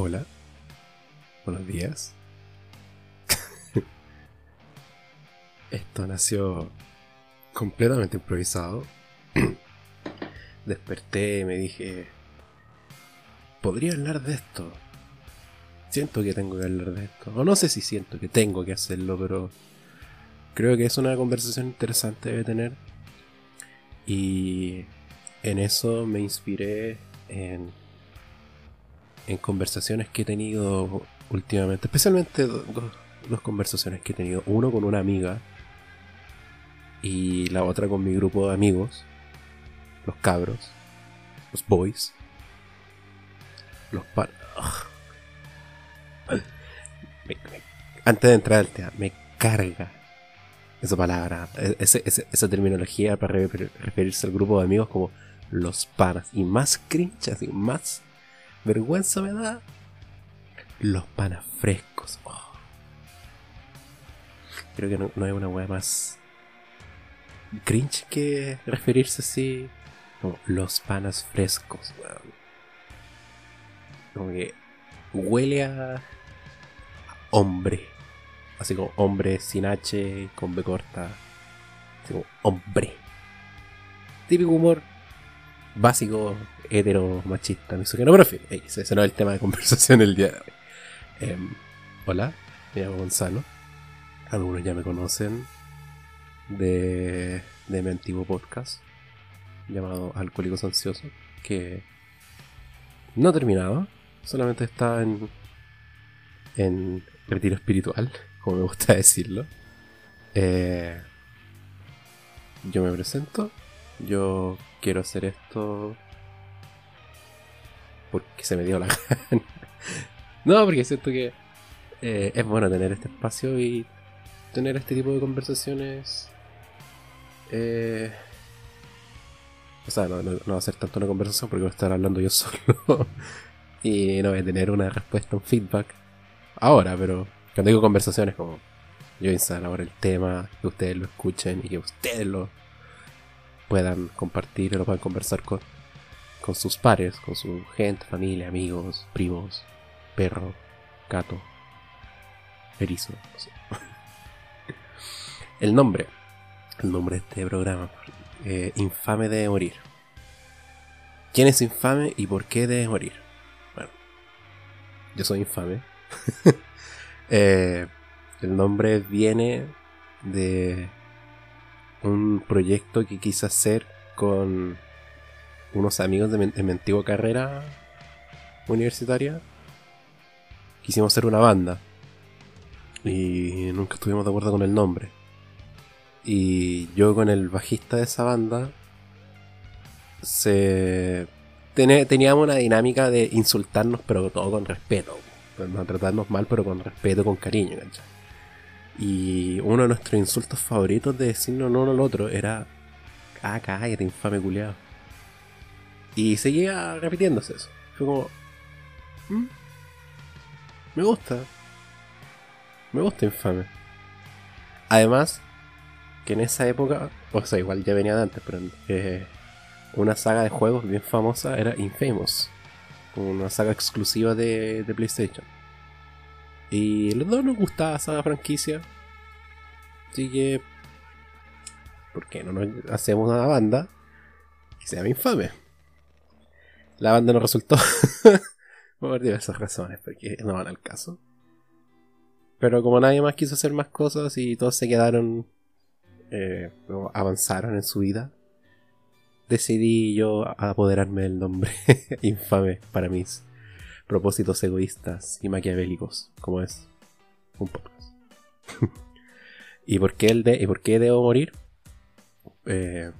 Hola. Buenos días. Esto nació completamente improvisado. Desperté y me dije, podría hablar de esto. Siento que tengo que hablar de esto. O no sé si siento que tengo que hacerlo, pero creo que es una conversación interesante de tener. Y en eso me inspiré en, en conversaciones que he tenido últimamente. Especialmente dos, conversaciones que he tenido. Uno con una amiga y la otra con mi grupo de amigos, los cabros, los boys, los. Antes de entrar al tema, me carga esa palabra, e-, esa terminología para referirse al grupo de amigos como los panas. Y más cringe, así, más vergüenza me da los panas frescos. Oh. Creo que no, no hay una weá más cringe que referirse así como los panas frescos, Como que huele a hombre. Así como hombre sin H, con B corta. Así como hombre. Típico humor básico, hetero, machista, misógino. Pero en fin, ese no es el tema de conversación el día de hoy. Em, hola, me llamo Gonzalo. Algunos ya me conocen de, de mi antiguo podcast llamado Alcohólicos Ansiosos, que no terminaba, solamente está en, en retiro espiritual, como me gusta decirlo. Eh, yo me presento, yo quiero hacer esto porque se me dio la gana. no, porque siento que eh, es bueno tener este espacio y tener este tipo de conversaciones eh, o sea, no, va a ser tanto una conversación porque voy a estar hablando yo solo. y no voy a tener una respuesta, un feedback ahora, pero cuando digo conversaciones como yo instalar ahora el tema, que ustedes lo escuchen y que ustedes lo puedan compartir lo puedan conversar con, con sus pares, con su gente, familia, amigos, primos, perro, gato, erizo. el nombre el nombre de este programa. Eh, infame debe morir. ¿Quién es infame y por qué debe morir? Bueno, yo soy infame. Eh, el nombre viene de un proyecto que quise hacer con unos amigos de mi, antigua carrera universitaria. Quisimos hacer una banda y nunca estuvimos de acuerdo con el nombre. Y yo con el bajista de esa banda se teníamos una dinámica de insultarnos pero todo con respeto. No tratarnos mal pero con respeto, con cariño, Y uno de nuestros insultos favoritos de decirnos uno al otro era Ah, cállate, infame culiado. Y seguía repitiéndose eso. Fue como. Mm, me gusta. Me gusta infame. Además, que en esa época, o sea, igual ya venía de antes, pero eh, una saga de juegos bien famosa era Infamous, una saga exclusiva de, PlayStation. Y los dos nos gustaba esa franquicia, así que, ¿por qué no nos hacemos una banda que se llama Infame? La banda no resultó por diversas razones, porque no van al caso. Pero como nadie más quiso hacer más cosas y todos se quedaron eh, avanzaron en su vida, decidí yo apoderarme del nombre infame para mis propósitos egoístas y maquiavélicos, como es un podcast. ¿Y por qué, el de, ¿Y por qué debo morir? Eh,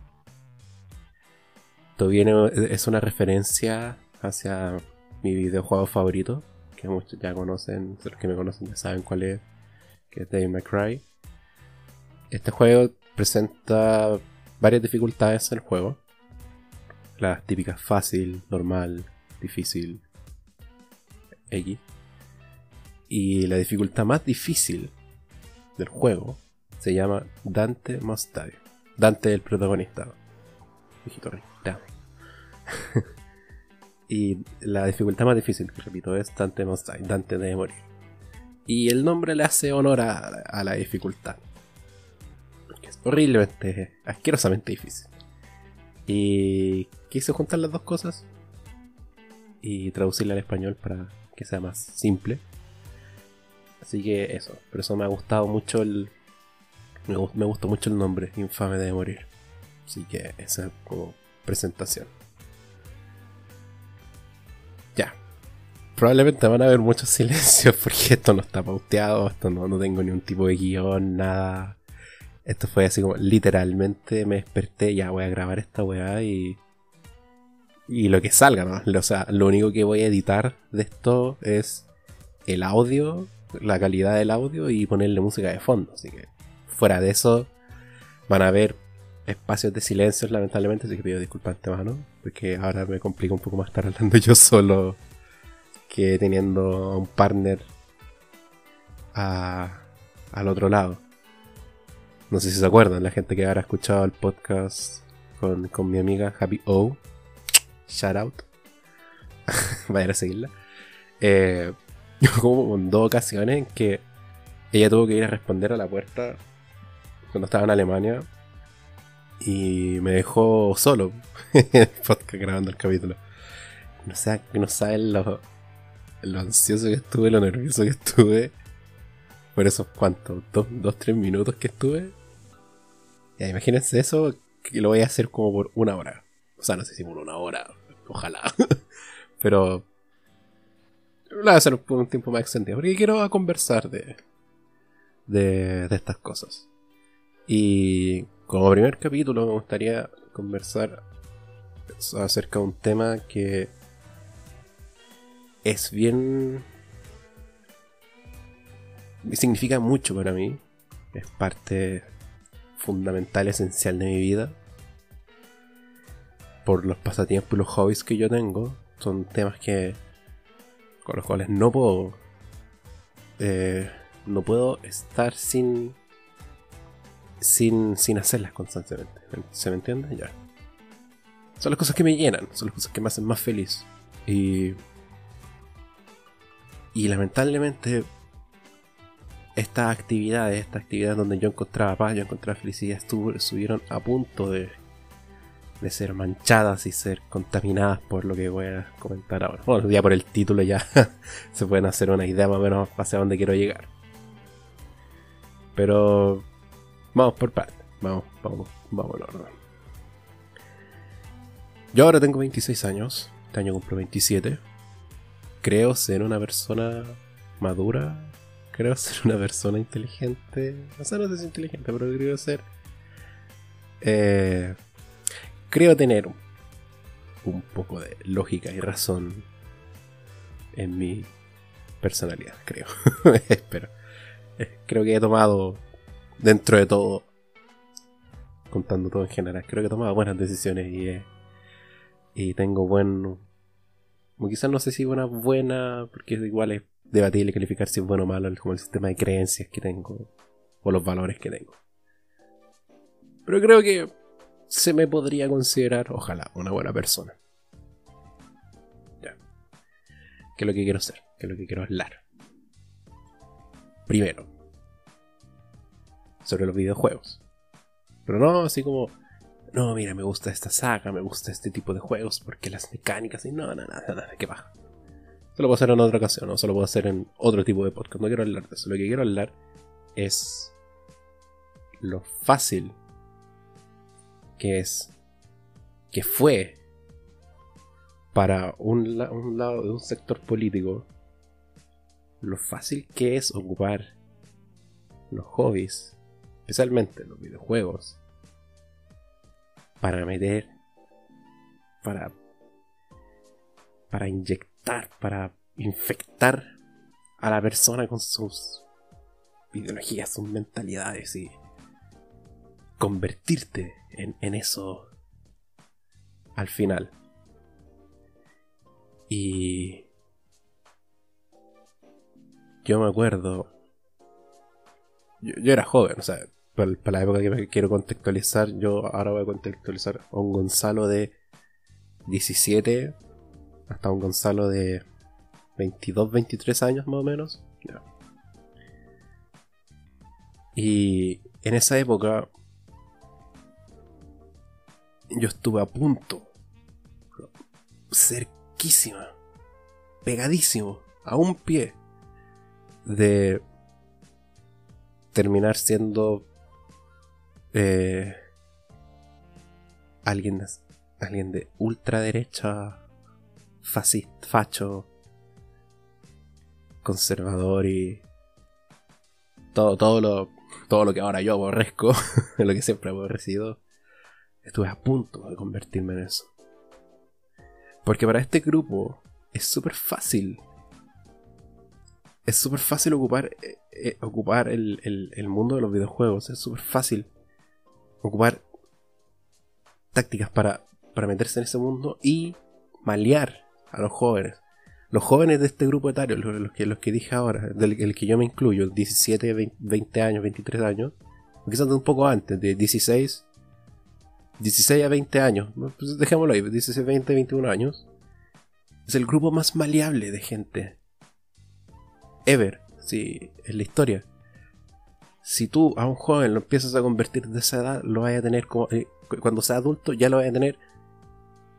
esto viene, es una referencia hacia mi videojuego favorito, que muchos ya conocen, los que me conocen ya saben cuál es, que es Devil May. Este juego presenta varias dificultades en el juego. Las típicas fácil, normal, difícil, X. Y la dificultad más difícil del juego se llama Dante Must Die. Dante el protagonista. Hijito Y la dificultad más difícil, repito, es Dante Must Die, Dante debe morir. Y el nombre le hace honor a, a la dificultad. Que es horriblemente, asquerosamente difícil. Y quise juntar las dos cosas y traducirla al español para que sea más simple. Así que eso, por eso me ha gustado mucho el. Me, me gustó mucho el nombre, Infame de Morir. Así que esa es como presentación. Ya. Probablemente van a haber muchos silencios porque esto no está pauteado, esto no, no tengo ni un tipo de guion, nada. Esto fue así como literalmente me desperté, ya voy a grabar esta weá y. Y lo que salga, ¿no? O sea, lo único que voy a editar de esto es el audio, la calidad del audio y ponerle música de fondo. Así que fuera de eso van a haber espacios de silencio, lamentablemente, así que pido disculpas mano porque ahora me complica un poco más estar hablando yo solo que teniendo a un partner al otro lado. No sé si se acuerdan, la gente que habrá escuchado el podcast con, con mi amiga Happy O. Shout out. Vayan a seguirla. Eh, como en dos ocasiones en que ella tuvo que ir a responder a la puerta cuando estaba en Alemania y me dejó solo podcast grabando el capítulo. No, sé, no saben lo, lo ansioso que estuve, lo nervioso que estuve por esos cuantos, dos, dos tres minutos que estuve. Ya, imagínense eso, que lo voy a hacer como por una hora. O sea, no sé si por una hora, ojalá. Pero lo voy a hacer un tiempo más extendido, porque quiero conversar de, de, de estas cosas. Y como primer capítulo me gustaría conversar acerca de un tema que es bien... significa mucho para mí. Es parte fundamental, esencial de mi vida. Por los pasatiempos y los hobbies que yo tengo. Son temas que... con los cuales no puedo... Eh, no puedo estar sin sin, sin hacerlas constantemente. ¿Se me entiende? Son las cosas que me llenan, son las cosas que me hacen más feliz. Y. Y lamentablemente. Estas actividades, estas actividades donde yo encontraba paz, yo encontraba felicidad, estuvieron a punto de, de ser manchadas y ser contaminadas por lo que voy a comentar ahora. Bueno, ya por el título ya se pueden hacer una idea más o menos hacia dónde quiero llegar. Pero Vamos por parte. Vamos, vamos, vamos al orden. Yo ahora tengo 26 años. Este año cumplo 27. Creo ser una persona madura. Creo ser una persona inteligente. No sé, no sé si inteligente, pero creo ser. Eh, creo tener un poco de lógica y razón en mi personalidad, creo. Espero. Eh, creo que he tomado dentro de todo, contando todo en general, creo que he tomado buenas decisiones y, eh, y tengo buen... Quizás no sé si buena buena, porque igual es debatible calificar si es bueno o malo, como el sistema de creencias que tengo o los valores que tengo. Pero creo que se me podría considerar, ojalá, una buena persona. Ya. ¿Qué es lo que quiero hacer? ¿Qué es lo que quiero hablar? Primero, sobre los videojuegos. Pero no así como, no, mira, me gusta esta saga, me gusta este tipo de juegos porque las mecánicas y no, nada, nada, nada, qué baja. Eso lo puedo hacer en otra ocasión, o solo puedo hacer en otro tipo de podcast. No quiero hablar de eso. Lo que quiero hablar es lo fácil que es, que fue para un, un lado de un sector político, lo fácil que es ocupar los hobbies especialmente los videojuegos, para meter, para, para inyectar, para infectar a la persona con sus ideologías, sus mentalidades y convertirte en, en eso al final. Y yo me acuerdo, yo, era joven, o sea, para, la época que quiero contextualizar, yo ahora voy a contextualizar a un Gonzalo de 17 hasta un Gonzalo de 22, 23 años más o menos. Y en esa época yo estuve a punto, cerquísima, pegadísimo, a un pie de terminar siendo eh, alguien, alguien de ultraderecha, fascista, facho, conservador y todo, todo, lo, todo lo que ahora yo aborrezco, lo que siempre he aborrecido, estuve a punto de convertirme en eso. Porque para este grupo es súper fácil. Es súper fácil ocupar, eh, eh, ocupar el, el, mundo de los videojuegos. Es súper fácil ocupar tácticas para, para meterse en ese mundo y malear a los jóvenes. Los jóvenes de este grupo etario, los, que, los que dije ahora, del el que yo me incluyo, 17, 20, años, 23 años, quizás un poco antes, de 16, 16 a 20 años, pues dejémoslo ahí, 16, 20, 21 años, es el grupo más maleable de gente ever, sí, en la historia. Si tú a un joven lo empiezas a convertir de esa edad, lo vas a tener como. Eh, cuando sea adulto, ya lo vas a tener.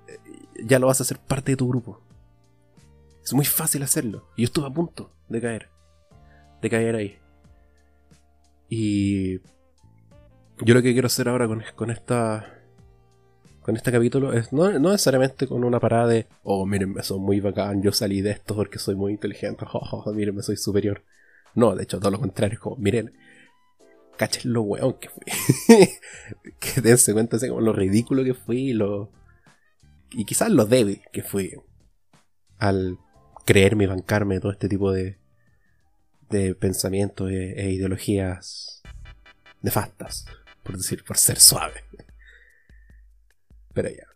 Eh, ya lo vas a hacer parte de tu grupo. Es muy fácil hacerlo. Y yo estuve a punto de caer. De caer ahí. Y yo lo que quiero hacer ahora con esta. Con este capítulo es no, necesariamente con una parada de. Oh, me soy muy bacán. Yo salí de esto porque soy muy inteligente. Oh, oh, me soy superior. No, de hecho, todo lo contrario. Es como, miren, cachen lo weón que fui. que dense cuenta de como lo ridículo que fui. Lo, y quizás lo débil que fui. Al creerme y bancarme todo este tipo de, de pensamientos e, e, ideologías nefastas, por decir, por ser suave. Pero ya.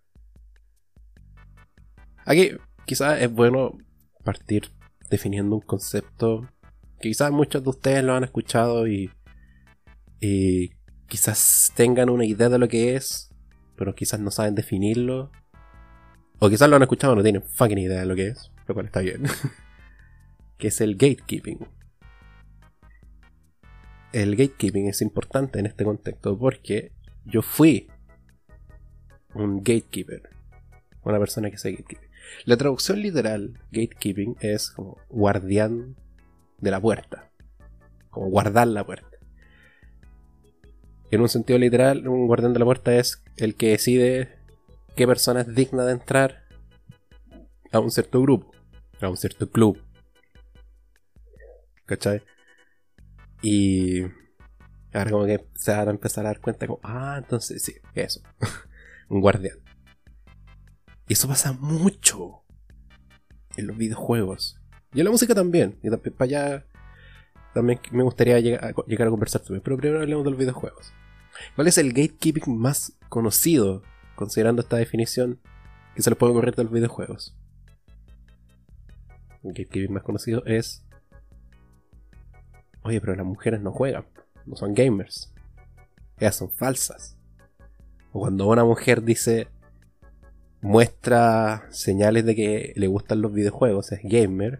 Aquí quizás es bueno partir definiendo un concepto que quizás muchos de ustedes lo han escuchado y, y quizás tengan una idea de lo que es, pero quizás no saben definirlo. O quizás lo han escuchado y no tienen fucking idea de lo que es lo cual está bien, que es el gatekeeping. El gatekeeping es importante en este contexto porque yo fui un gatekeeper, una persona que hace gatekeeping. La traducción literal, gatekeeping, es como guardián de la puerta, como guardar la puerta. En un sentido literal, un guardián de la puerta es el que decide qué persona es digna de entrar a un cierto grupo a un cierto club. ¿Cachai? Y ahora como que se van a empezar a dar cuenta como, ah, entonces sí, eso. un guardián. Y eso pasa mucho en los videojuegos. Y en la música también. Y para allá también me gustaría llegar a, conversar también. Pero primero hablemos de los videojuegos. ¿Cuál es el gatekeeping más conocido, considerando esta definición, que se le puede ocurrir de los videojuegos? el gatekeeping más conocido es. Oye, pero las mujeres no juegan, no son gamers. Ellas son falsas. O cuando una mujer dice. muestra señales de que le gustan los videojuegos, es gamer.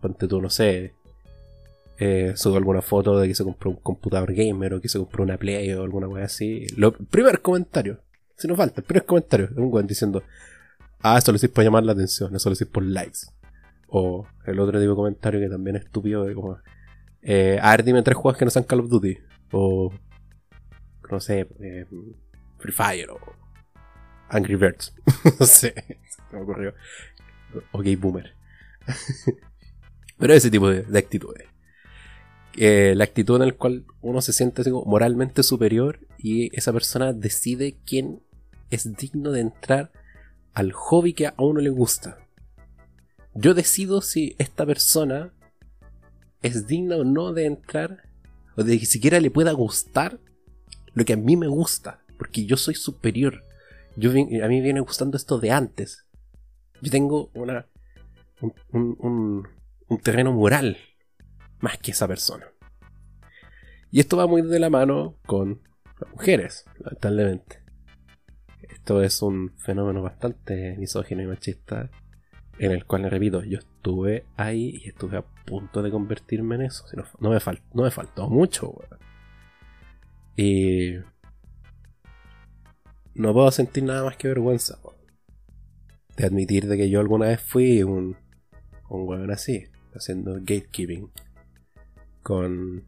Ponte tú, no sé. Eh, sube alguna foto de que se compró un computador gamer o que se compró una Play o alguna cosa así. Lo, primer comentario, si nos falta, el primer comentario es un weón diciendo: Ah, eso lo hiciste para llamar la atención, eso lo hiciste por likes. O el otro tipo de comentario que también es estúpido de como... Eh, a ver, dime tres juegos que no sean Call of Duty. O... No sé, eh, Free Fire o... Angry Birds. no sé, se me ocurrió. O Boomer. Pero ese tipo de, actitudes. Eh, la actitud en la cual uno se siente moralmente superior y esa persona decide quién es digno de entrar al hobby que a uno le gusta yo decido si esta persona es digna o no de entrar, o de que siquiera le pueda gustar lo que a mí me gusta, porque yo soy superior. Yo, a mí viene gustando esto de antes. Yo tengo una, un, un terreno moral más que esa persona. Y esto va muy de la mano con las mujeres, lamentablemente. Esto es un fenómeno bastante misógino y machista en el cual, repito, yo estuve ahí y estuve a punto de convertirme en eso. no, me, no me faltó mucho. Y no puedo sentir nada más que vergüenza. De admitir de que yo alguna vez fui un, un weón así, haciendo gatekeeping con,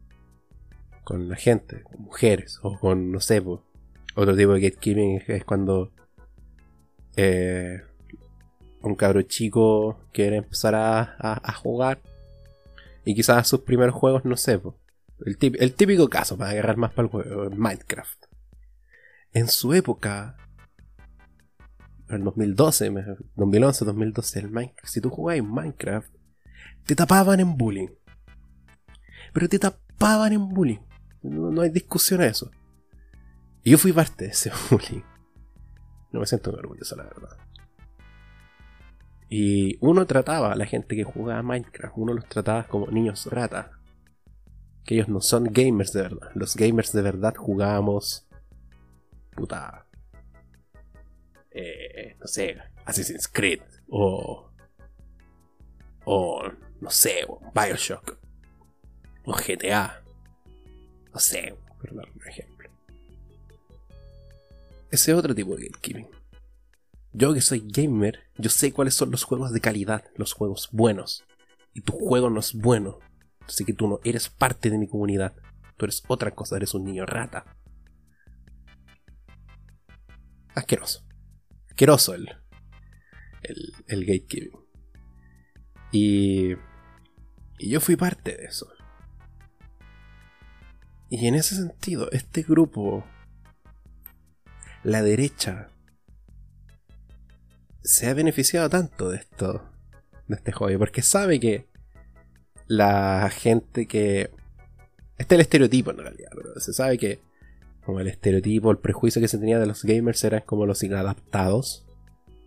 con la gente, con mujeres, o con, no sé, otro tipo de gatekeeping es cuando eh, un cabro chico quiere empezar a, jugar y quizás sus primeros juegos, no sé, el, típico, caso para agarrar más para el juego, Minecraft. En su época, en 2012, 2011, 2012, el Minecraft, si tú jugabas en Minecraft, te tapaban en bullying. Pero te tapaban en bullying. No, no hay discusión a eso. Y yo fui parte de ese bullying. No me siento orgulloso, la verdad. Y uno trataba a la gente que jugaba Minecraft, uno los trataba como niños rata. Que ellos no son gamers de verdad. Los gamers de verdad jugábamos. Puta. Eh, no sé, Assassin's Creed. O. O. No sé, Bioshock. O GTA. No sé, por un ejemplo. Ese otro tipo de gatekeeping. Yo que soy gamer, yo sé cuáles son los juegos de calidad, los juegos buenos. Y tu juego no es bueno. Así que tú no eres parte de mi comunidad. Tú eres otra cosa, eres un niño rata. Asqueroso. Asqueroso el, el, el gatekeeping. Y, y yo fui parte de eso. Y en ese sentido, este grupo, la derecha, se ha beneficiado tanto de esto, de este hobby, porque sabe que la gente que... Este es el estereotipo en realidad, pero se sabe que como el estereotipo, el prejuicio que se tenía de los gamers eran como los inadaptados,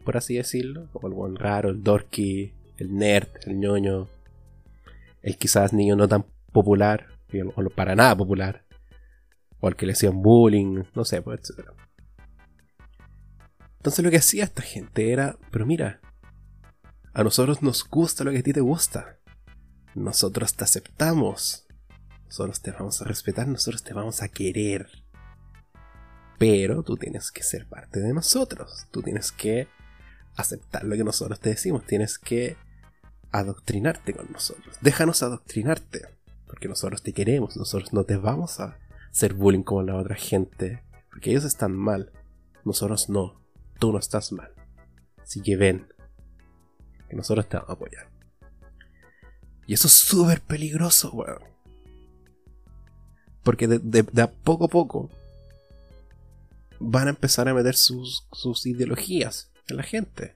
por así decirlo, como el buen raro, el dorky, el nerd, el ñoño, el quizás niño no tan popular, o para nada popular, o al que le hacían bullying, no sé, pues, etc. Entonces lo que hacía esta gente era, pero mira, a nosotros nos gusta lo que a ti te gusta. Nosotros te aceptamos. Nosotros te vamos a respetar, nosotros te vamos a querer. Pero tú tienes que ser parte de nosotros. Tú tienes que aceptar lo que nosotros te decimos. Tienes que adoctrinarte con nosotros. Déjanos adoctrinarte. Porque nosotros te queremos. Nosotros no te vamos a hacer bullying como la otra gente. Porque ellos están mal. Nosotros no tú no estás mal. Así que ven, que nosotros te vamos a apoyar. Y eso es súper peligroso, weón. Porque de, a poco a poco van a empezar a meter sus, sus ideologías en la gente.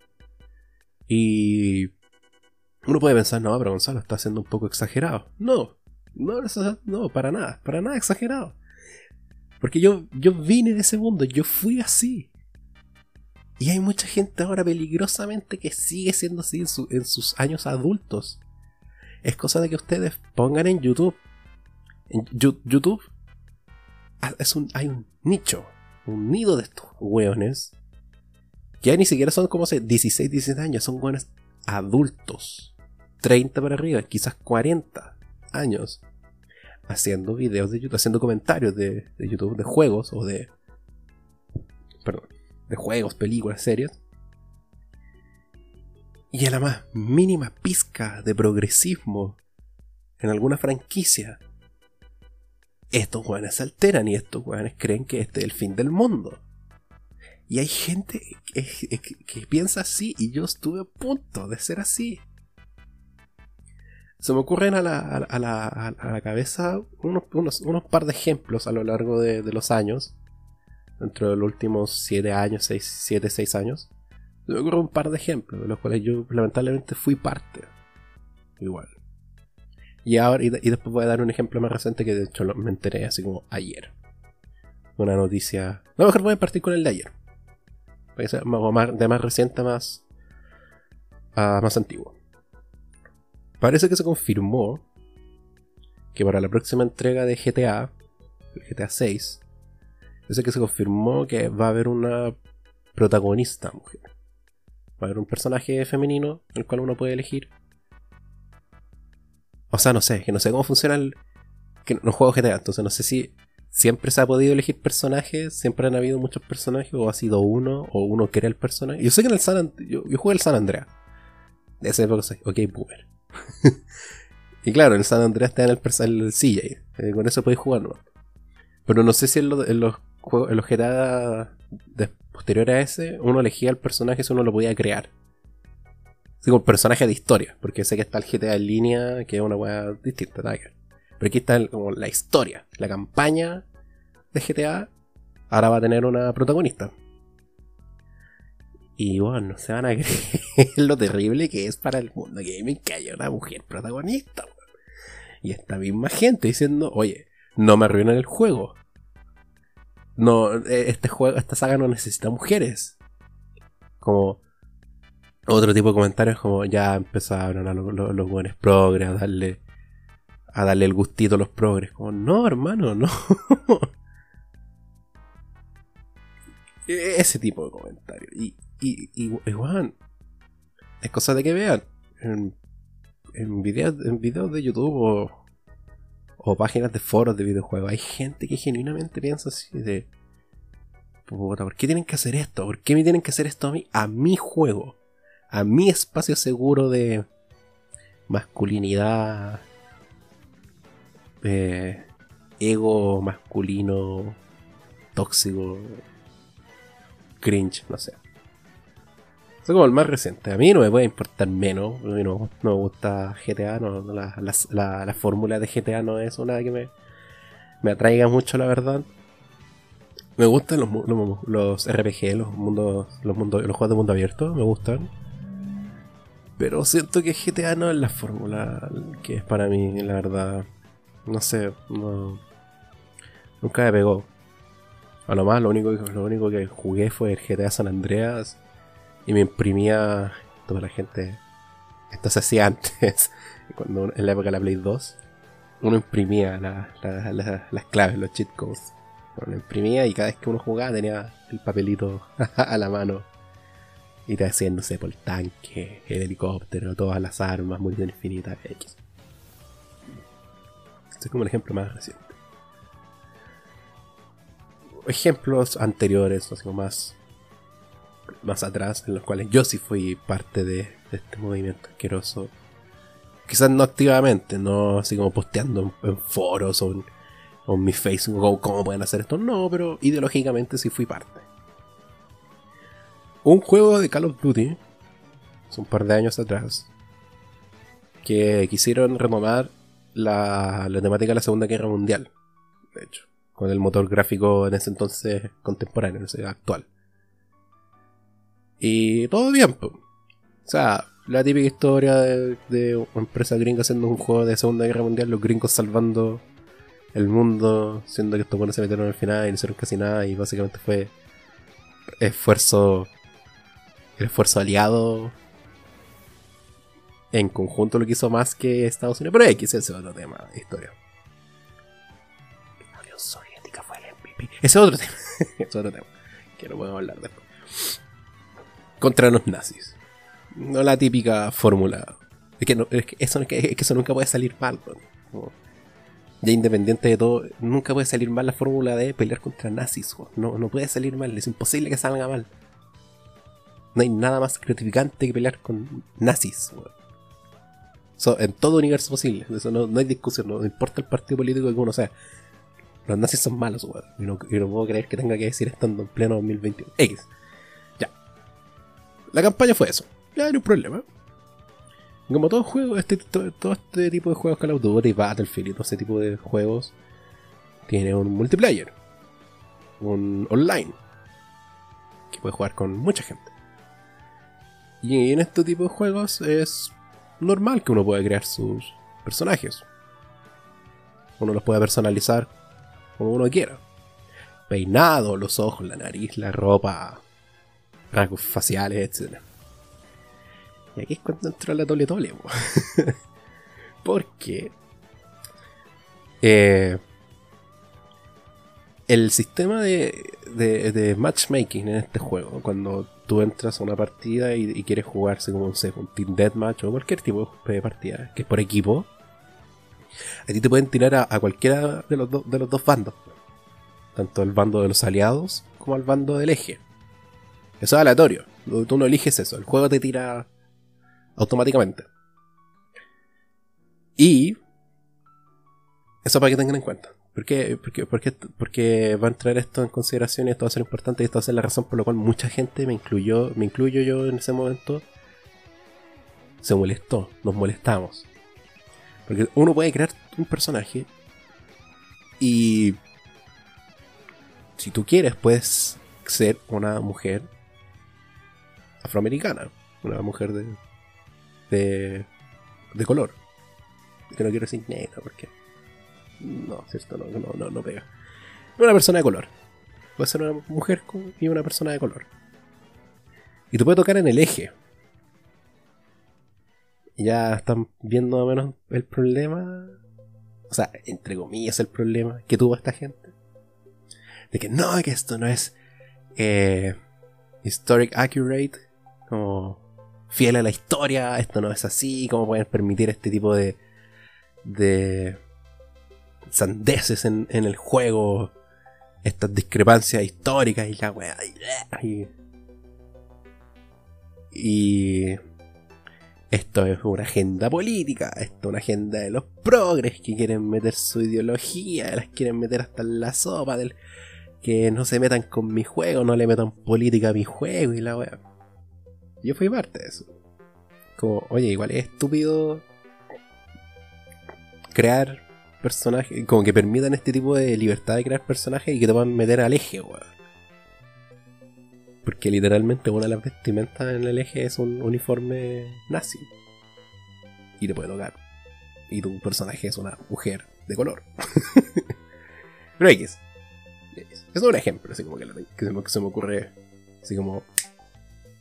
Y uno puede pensar, no, pero Gonzalo está siendo un poco exagerado. No, no, no, para nada, para nada exagerado. Porque yo, yo vine de ese mundo, yo fui así. Y hay mucha gente ahora peligrosamente que sigue siendo así en, sus años adultos. Es cosa de que ustedes pongan en YouTube. En YouTube ah, es un, hay un nicho, un nido de estos hueones. Ya ni siquiera son como se 16, 17 años, son hueones adultos. 30 para arriba, quizás 40 años. Haciendo videos de YouTube, haciendo comentarios de, de YouTube de juegos o de. Perdón de juegos, películas, series. Y a la más mínima pizca de progresismo en alguna franquicia, estos weones se alteran y estos weones creen que este es el fin del mundo. Y hay gente que, piensa así y yo estuve a punto de ser así. Se me ocurren a la, a la, a la cabeza unos, unos, par de ejemplos a lo largo de los años dentro de los últimos 7 años, 7, 6 años. Me ocurre un par de ejemplos, de los cuales yo lamentablemente fui parte. Igual. Y ahora, y, después voy a dar un ejemplo más reciente que de hecho me enteré así como ayer. Una noticia. No, mejor voy a partir con el de ayer. más, de más reciente más. a más antiguo. Parece que se confirmó que para la próxima entrega de GTA, GTA 6, Dice que se confirmó que va a haber una protagonista mujer. Va a haber un personaje femenino, el cual uno puede elegir. O sea, no sé, que no sé cómo funciona el. Que no juego GTA, entonces no sé si siempre se ha podido elegir personajes, siempre han habido muchos personajes, o ha sido uno, o uno crea el personaje. Yo sé que en el San yo, yo jugué el San Andreas. De esa época soy, ok, boomer. y claro, en el San Andreas te dan el, CJ, eh, con eso podéis jugar, ¿no? Pero no sé si en, los juegos, en los GTA de, a ese, uno elegía el personaje si uno lo podía crear. Digo, personaje de historia, porque sé que está el GTA en línea, que es una weá distinta, Pero aquí está como la historia, la campaña de GTA. Ahora va a tener una protagonista. Y bueno, no se van a creer lo terrible que es para el mundo gaming que haya una mujer protagonista. Y esta misma gente diciendo, oye, no me arruinen el juego. No, eh, este juego, esta saga no necesita mujeres. Como otro tipo de comentarios como ya empezaron a los, los, buenos progres a darle a darle el gustito a los progres. Como, no, hermano, no. E-, ese tipo de comentarios. Y, y, y, es cosa de que vean en, en, videos, en videos de YouTube o, o páginas de foros de videojuegos. Hay gente que genuinamente piensa así de... ¿por qué tienen que hacer esto? ¿Por qué me tienen que hacer esto a mí? A mi juego. A mi espacio seguro de masculinidad. Eh, ego masculino. Tóxico. Cringe, no sé. Es como el más reciente. A mí no me puede importar menos. A mí no, me gusta GTA. No, la, la, fórmula de GTA no es una que me, me atraiga mucho, la verdad. Me gustan los, los, RPG, los mundos, los mundos, los juegos de mundo abierto, me gustan. Pero siento que GTA no es la fórmula que es para mí, la verdad. No sé, no. Nunca me pegó. A lo más, lo único, lo único que jugué fue el GTA San Andreas y me imprimía toda la gente. Esto se hacía antes, cuando en la época de la Play 2. Uno imprimía las claves, los cheat codes lo imprimía y cada vez que uno jugaba tenía el papelito a la mano. Y te por el tanque, el helicóptero, todas las armas, muy infinitas, X. Este es como el ejemplo más reciente. Ejemplos anteriores, o sea, más, más atrás, en los cuales yo sí fui parte de, este movimiento asqueroso. Quizás no activamente, no así como posteando en foros o en mi Facebook, cómo pueden hacer esto. No, pero ideológicamente sí fui parte. Un juego de Call of Duty, hace un par de años atrás, que quisieron retomar la, temática de la Segunda Guerra Mundial, de hecho, con el motor gráfico en ese entonces contemporáneo, en ese actual. Y todo bien, o sea, la típica historia de, una empresa gringa haciendo un juego de Segunda Guerra Mundial, los gringos salvando el mundo, siendo que estos buenos se metieron al final y no hicieron casi nada y básicamente fue esfuerzo, el esfuerzo aliado en conjunto lo que hizo más que Estados Unidos, pero X, ese es otro tema de historia. La Soviética fue el MVP. Ese es otro tema, que no podemos hablar después. Contra los nazis. No la típica fórmula. Es que, no, eso, nunca puede salir mal. ya independiente de todo, nunca puede salir mal la fórmula de pelear contra nazis. No, no puede salir mal, es imposible que salga mal. No hay nada más gratificante que pelear con nazis. en todo universo posible, eso no, hay discusión, no, importa el partido político que uno sea. Los nazis son malos, Y no, puedo creer que tenga que decir estando en pleno 2021. X. Ya. La campaña fue eso. Ya hay un problema. Como todo juego, este, todo, este tipo de juegos Call of Duty, Battlefield y todo ese tipo de juegos tiene un multiplayer, un online, que puede jugar con mucha gente. Y en este tipo de juegos es normal que uno pueda crear sus personajes. Uno los puede personalizar como uno quiera. Peinado, los ojos, la nariz, la ropa, rasgos faciales, etc. Y aquí es cuando entró la tole tole. Porque. Eh, el sistema de, de, matchmaking en este juego, cuando tú entras a una partida y, quieres jugarse como un, Team Deathmatch o cualquier tipo de partida, que es por equipo, a ti te pueden tirar a, cualquiera de los, de los dos bandos. Tanto el bando de los aliados como al bando del eje. Eso es aleatorio. Tú no eliges eso. El juego te tira automáticamente. Y eso para que tengan en cuenta. ¿Por qué? Porque, porque, van a traer esto en consideración y esto va a ser importante y esto va a ser la razón por la cual mucha gente me incluyó, me incluyo yo en ese momento, se molestó, nos molestamos. Porque uno puede crear un personaje y si tú quieres puedes ser una mujer afroamericana, una mujer de, de, de color. Que no quiero decir negra porque no, cierto, no, no, no, no pega. Una persona de color. Puede ser una mujer y una persona de color. Y te puede tocar en el eje. Ya están viendo más menos el problema. O sea, entre comillas, el problema que tuvo esta gente. De que no, que esto no es eh, historic accurate, como fiel a la historia, esto no es así, cómo pueden permitir este tipo de, de sandeces en, el juego, estas discrepancias históricas y la weá. Y, esto es una agenda política, esto es una agenda de los progres que quieren meter su ideología, las quieren meter hasta en la sopa del que no se metan con mi juego, no le metan política a mi juego y la weá. Yo fui parte de eso. Como, oye, igual es estúpido crear personajes, como que permitan este tipo de libertad de crear personajes y que te puedan meter al eje, weón. Porque literalmente una de las vestimentas en el eje es un uniforme nazi. Y te puede tocar. Y tu personaje es una mujer de color. Pero X. Es un ejemplo, así como que, se, me, que se me ocurre así como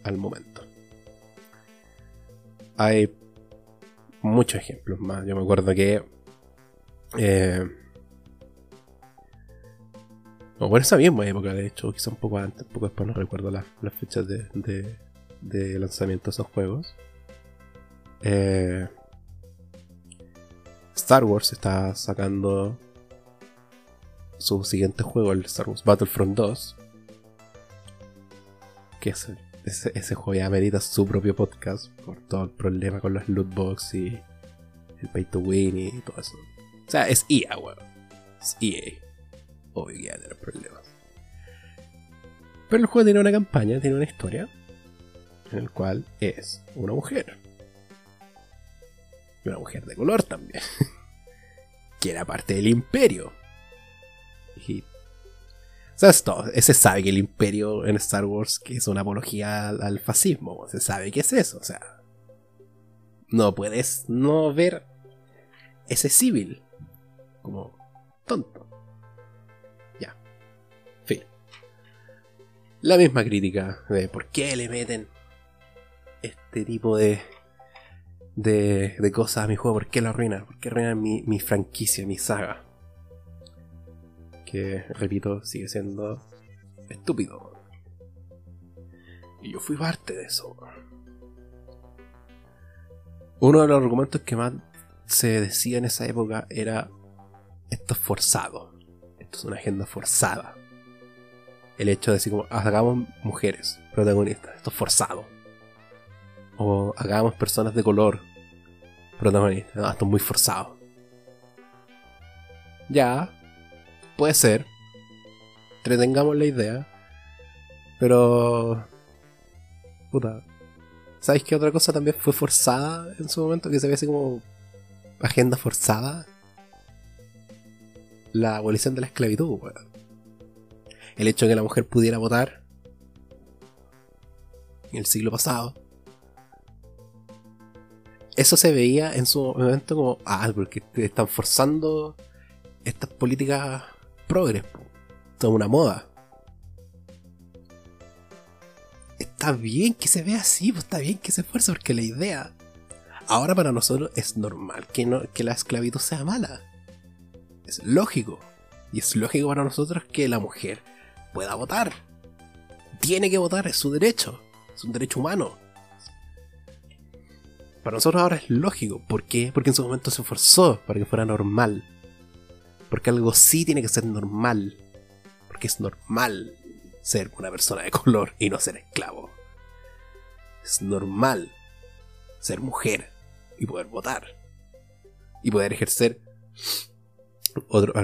al momento. Hay muchos ejemplos más. Yo me acuerdo que eh, o por esa misma época, de hecho, quizá un poco antes, un poco después no recuerdo las, fechas de, de, lanzamiento de esos juegos. Eh, Star Wars está sacando su siguiente juego, el Star Wars Battlefront 2. Que ese, ese juego ya merita su propio podcast por todo el problema con las loot box y el pay to win y todo eso. O sea, es EA, weón. Es EA. Obvio que problemas. Pero el juego tiene una campaña, tiene una historia. En el cual es una mujer. Y una mujer de color también. que era parte del imperio. Y o sea, esto, se sabe que el imperio en Star Wars que es una apología al, fascismo. Se sabe que es eso. O sea, no puedes no ver ese civil como tonto. Ya. Fin. La misma crítica de por qué le meten este tipo de, de, de cosas a mi juego, por qué lo arruinan, por qué arruinan mi, mi franquicia, mi saga. Que, repito, sigue siendo estúpido. Y yo fui parte de eso. Uno de los argumentos que más se decía en esa época era esto es forzado. Esto es una agenda forzada. El hecho de decir como hagamos mujeres protagonistas, esto es forzado. O hagamos personas de color protagonistas, no, esto es muy forzado. Ya, puede ser. Entretengamos la idea. Pero... Puta. ¿Sabéis qué otra cosa también fue forzada en su momento? Que se ve así como agenda forzada la abolición de la esclavitud, El hecho de que la mujer pudiera votar en el siglo pasado. Eso se veía en su momento como, ah, porque están forzando estas políticas progres, toda una moda. Está bien que se vea así, está bien que se esfuerce, porque la idea ahora para nosotros es normal que, no, que la esclavitud sea mala. Es lógico. Y es lógico para nosotros que la mujer pueda votar. Tiene que votar, es su derecho. Es un derecho humano. Para nosotros ahora es lógico. ¿Por qué? Porque en su momento se forzó para que fuera normal. Porque algo sí tiene que ser normal. Porque es normal ser una persona de color y no ser esclavo. Es normal ser mujer y poder votar. Y poder ejercer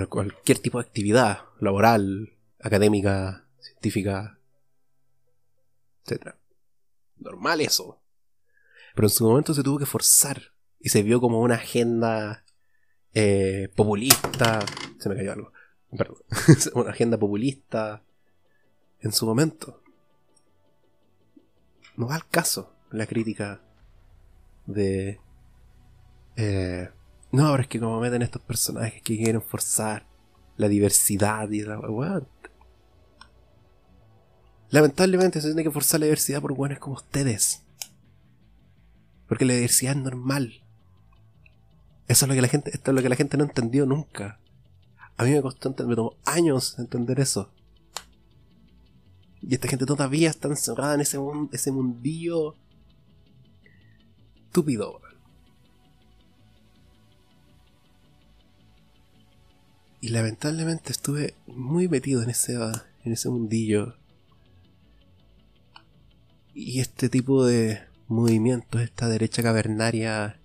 cualquier tipo de actividad laboral, académica, científica, etc. Normal eso. Pero en su momento se tuvo que forzar y se vio como una agenda eh, populista. Se me cayó algo. Perdón. una agenda populista en su momento. No va al caso la crítica de... Eh, no, pero es que como meten estos personajes que quieren forzar la diversidad y la... Lamentablemente se tiene que forzar la diversidad por buenos como ustedes. Porque la diversidad es normal. Eso es lo que la gente, esto es lo que la gente no entendió nunca. A mí me costó, me tomó años entender eso. Y esta gente todavía está encerrada en ese, ese mundillo estúpido. Y lamentablemente estuve muy metido en ese, en ese mundillo. Y este tipo de movimientos, esta derecha cavernaria,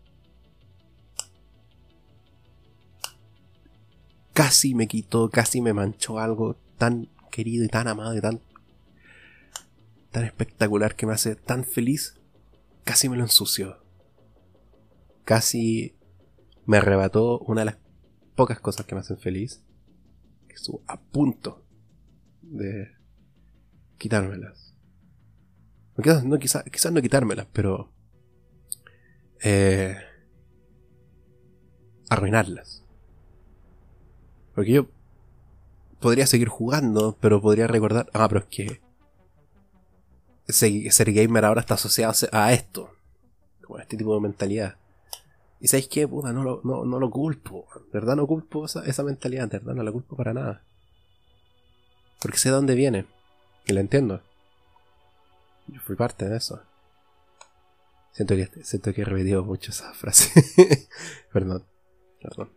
casi me quitó, casi me manchó algo tan querido y tan amado y tan, tan espectacular que me hace tan feliz, casi me lo ensució. Casi me arrebató una de las pocas cosas que me hacen feliz, que estuvo a punto de quitármelas. No, quizás, quizás no quitármelas, pero eh, arruinarlas. Porque yo podría seguir jugando, pero podría recordar. Ah, pero es que. Ser gamer ahora está asociado a esto. Como a este tipo de mentalidad. Y sabéis qué, puta, no lo, no, no lo culpo. ¿Verdad? No culpo esa, mentalidad, ¿verdad? No la culpo para nada. Porque sé de dónde viene. Y la entiendo. Yo fui parte de eso. Siento que, siento que he repetido mucho esa frase. Perdón. Perdón.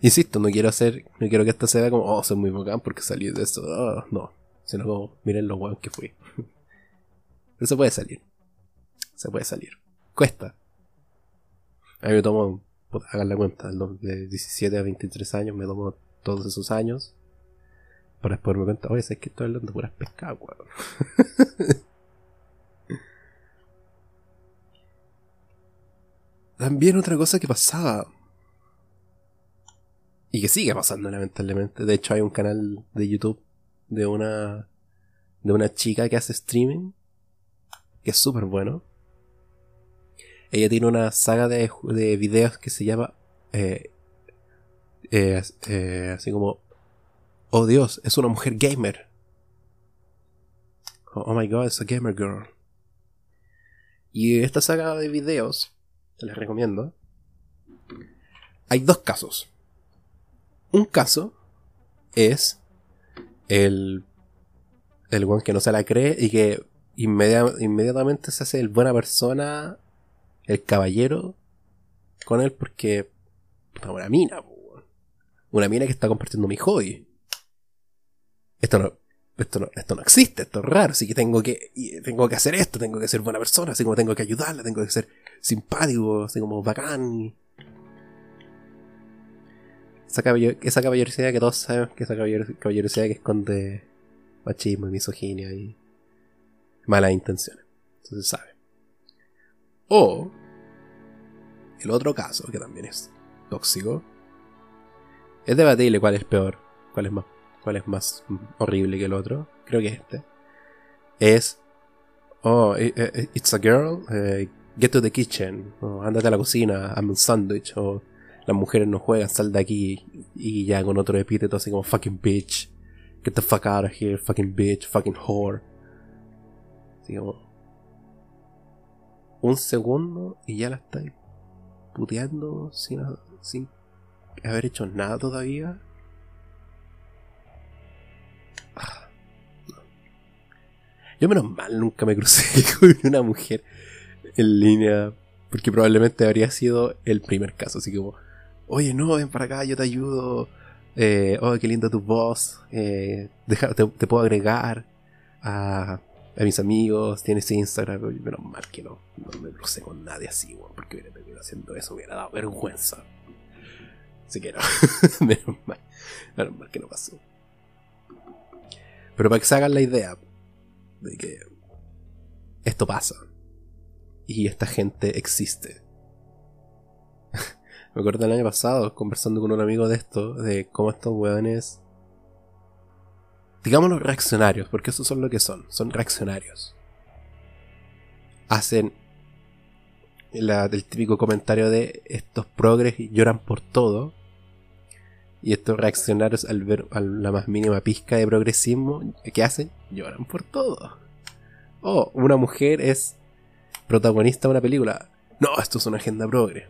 Insisto, no quiero hacer, no quiero que esto se vea como, oh, soy muy bacán porque salí de eso. Oh, no, sino como, miren lo weón que fui. Pero se puede salir. Se puede salir. Cuesta. A mí me tomo, hagan la cuenta, de 17 a 23 años me tomo todos esos años para después me cuenta, oye, es que estoy hablando de puras pescadas, weón. También otra cosa que pasaba y que sigue pasando lamentablemente. De hecho hay un canal de YouTube de una de una chica que hace streaming que es súper bueno. Ella tiene una saga de, de videos que se llama eh, eh, eh, así como Oh Dios, es una mujer gamer. Oh, oh my god, es a gamer girl. Y esta saga de videos, les recomiendo. Hay dos casos. Un caso es el, el one que no se la cree y que inmediatamente se hace el buena persona, el caballero con él porque una mina, una mina que está compartiendo mi hobby. Esto no, esto no, esto no existe, esto es raro, así que tengo que, tengo que hacer esto, tengo que ser buena persona, así como tengo que ayudarla, tengo que ser simpático, así como bacán. Esa, caballerosidad que todos sabemos que esa caballerosidad que esconde machismo y misoginia y malas intenciones. Se sabe. O el otro caso, que también es tóxico, es debatible cuál es peor, cuál es más, cuál es más horrible que el otro. Creo que este. Es, oh, it's a girl, eh, get to the kitchen, o andate a la cocina, hazme un sándwich, o las mujeres no juegan, sal de aquí. Y ya con otro epíteto así como fucking bitch. Get the fuck out of here, fucking bitch, fucking whore. Así como un segundo y ya la estáis puteando sin, sin haber hecho nada todavía. Ah, yo menos mal nunca me crucé con una mujer en línea, porque probablemente habría sido el primer caso, así como, oye, no, ven para acá, yo te ayudo, eh, oh, qué linda tu voz, eh, te, puedo agregar a a, mis amigos, tienes Instagram, menos mal que no, no me crucé con nadie así, porque hubiera terminado haciendo eso, hubiera dado vergüenza. Así que no, menos mal, menos mal que no pasó. Pero para que se hagan la idea de que esto pasa y esta gente existe. Me acuerdo el año pasado conversando con un amigo de esto, de cómo estos weones, digamos los reaccionarios, porque esos son lo que son, son reaccionarios. Hacen el típico comentario de estos progres lloran por todo. Y estos reaccionarios al ver la más mínima pizca de progresismo, ¿qué hacen? Lloran por todo. Oh, una mujer es protagonista de una película. No, esto es una agenda progre.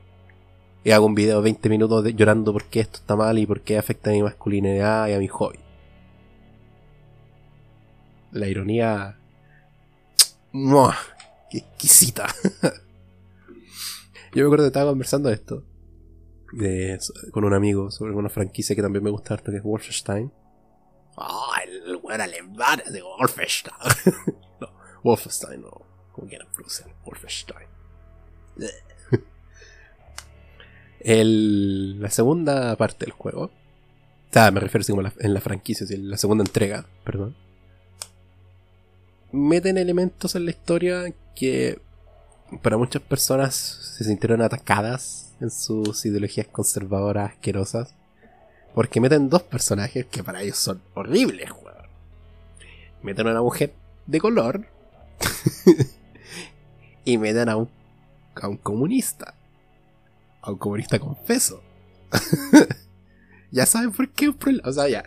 Y hago un video de 20 minutos llorando porque esto está mal y por qué afecta a mi masculinidad y a mi hobby. La ironía... ¡Muah! ¡Qué exquisita! Yo me acuerdo que estaba conversando esto con un amigo sobre una franquicia que también me gusta harto, que es Wolfenstein. ¡Ah! el buen alemán de Wolfenstein. no, Wolfenstein, no. Como quieran pronunciar, Wolfenstein. El, la segunda parte del juego. O me refiero así como en la franquicia, la segunda entrega, perdón. Meten elementos en la historia que para muchas personas se sintieron atacadas en sus ideologías conservadoras asquerosas. Porque meten dos personajes que para ellos son horribles, weón. Meten a una mujer de color. y meten a un, a un comunista. A un comunista confeso. ya saben por qué O sea, ya.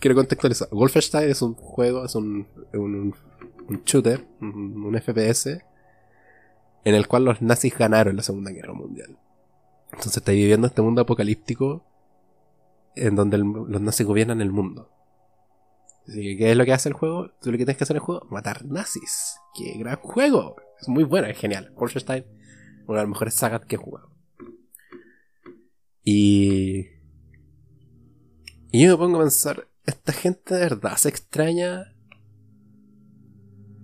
Quiero contextualizar. Wolfenstein es un juego, es un, un, un shooter, un, FPS en el cual los nazis ganaron la Segunda Guerra Mundial. Entonces está viviendo este mundo apocalíptico en donde los nazis gobiernan el mundo. ¿qué es lo que hace el juego? Tú lo que tienes que hacer en el juego, matar nazis. ¡Qué gran juego! Es muy bueno, es genial. Wolfenstein, una de las mejores sagas que he jugado. Y... Y yo me pongo a pensar, ¿esta gente de verdad se extraña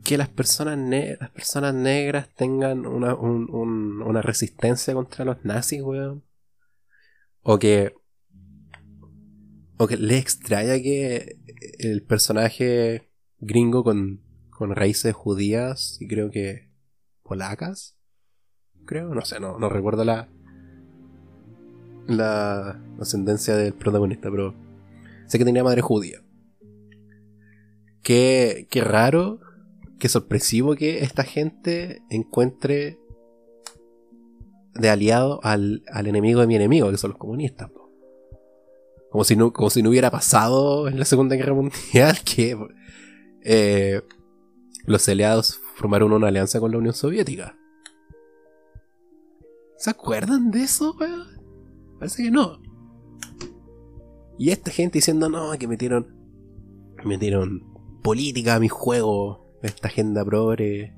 que las personas, las personas negras tengan una, una resistencia contra los nazis, weón. O que. O que le extraña que el personaje gringo con, con raíces judías y creo que polacas. Creo, no sé, no, no recuerdo la. La ascendencia del protagonista, pero sé que tenía madre judía. Qué, qué raro qué sorpresivo que esta gente encuentre de aliado al, enemigo de mi enemigo, que son los comunistas. Como si, no, como si no hubiera pasado en la Segunda Guerra Mundial que eh, los aliados formaron una alianza con la Unión Soviética. ¿Se acuerdan de eso, Parece que no. Y esta gente diciendo, no, que metieron, metieron política a mi juego esta agenda progre.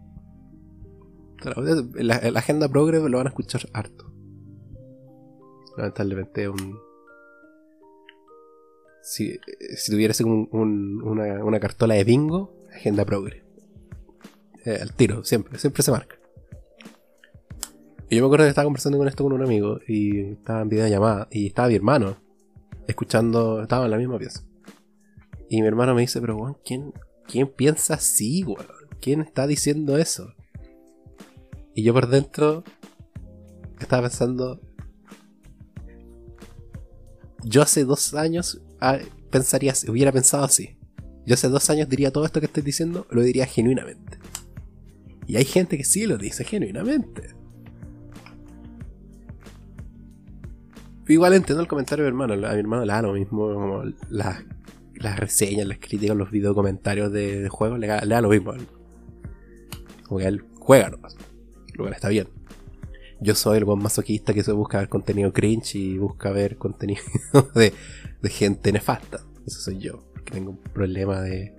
La, agenda progre lo van a escuchar harto. Lamentablemente un. Si, si tuviera un, una, una, cartola de bingo, agenda progre. Eh, al tiro, siempre, siempre se marca. Y yo me acuerdo que estaba conversando con esto con un amigo y estaba en videollamada y estaba mi hermano escuchando, estaba en la misma pieza. Y mi hermano me dice, pero ¿quién, ¿quién piensa así, weón? ¿Quién está diciendo eso? Y yo por dentro estaba pensando. Yo hace dos años ah, pensaría, hubiera pensado así. Yo hace dos años diría todo esto que estoy diciendo, lo diría genuinamente. Y hay gente que sí lo dice genuinamente. Igual entiendo el comentario de mi hermano. A mi hermano le da lo mismo. Como las las reseñas, las críticas, los video comentarios de, juegos, le, da lo mismo. Como que él juega nomás. Lo cual está bien. Yo soy el buen masoquista que se busca ver contenido cringe y busca ver contenido de, gente nefasta. Eso soy yo. Que tengo un problema de.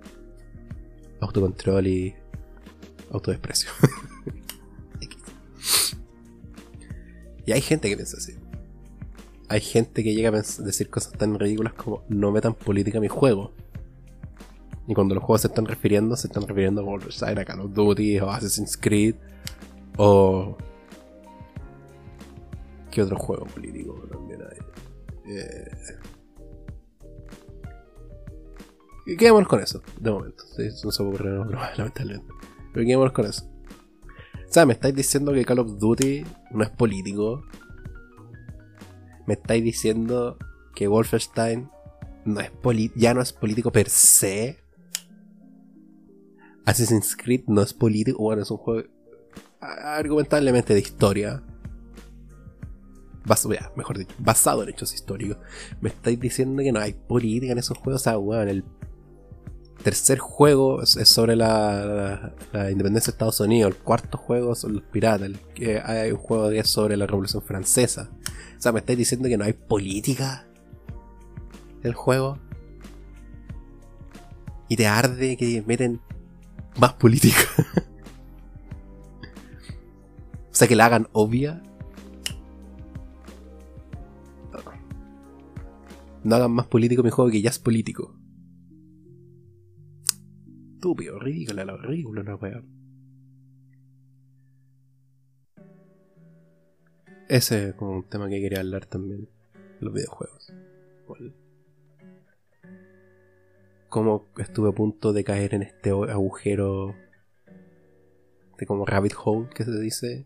autocontrol y autodesprecio. y hay gente que piensa así. Hay gente que llega a decir cosas tan ridículas como no metan política a mi juego. Y cuando los juegos se están refiriendo, se están refiriendo a Call of Duty, o Assassin's Creed, o. ¿Qué otro juego político también hay? Eh... Quedémonos con eso, de momento. no se ocurre lamentablemente. Pero quedémonos con eso. O sea, me estáis diciendo que Call of Duty no es político. Me estáis diciendo que Wolfenstein no es ya no es político per se. Assassin's Creed no es político. Bueno, es un juego argumentablemente de historia. mejor dicho, basado en hechos históricos. Me estáis diciendo que no hay política en esos juegos. O sea, bueno, el tercer juego es sobre la, independencia de Estados Unidos. El cuarto juego son los piratas. hay un juego que es sobre la Revolución Francesa. O sea, me estáis diciendo que no hay política en el juego. Y te arde que meten más política. o sea, que la hagan obvia. No hagan más político mi juego que ya es político estúpido, ridículo, lo ridículo la wea. Ese es como un tema que quería hablar también. Los videojuegos. Cómo estuve a punto de caer en este agujero de como rabbit hole que se dice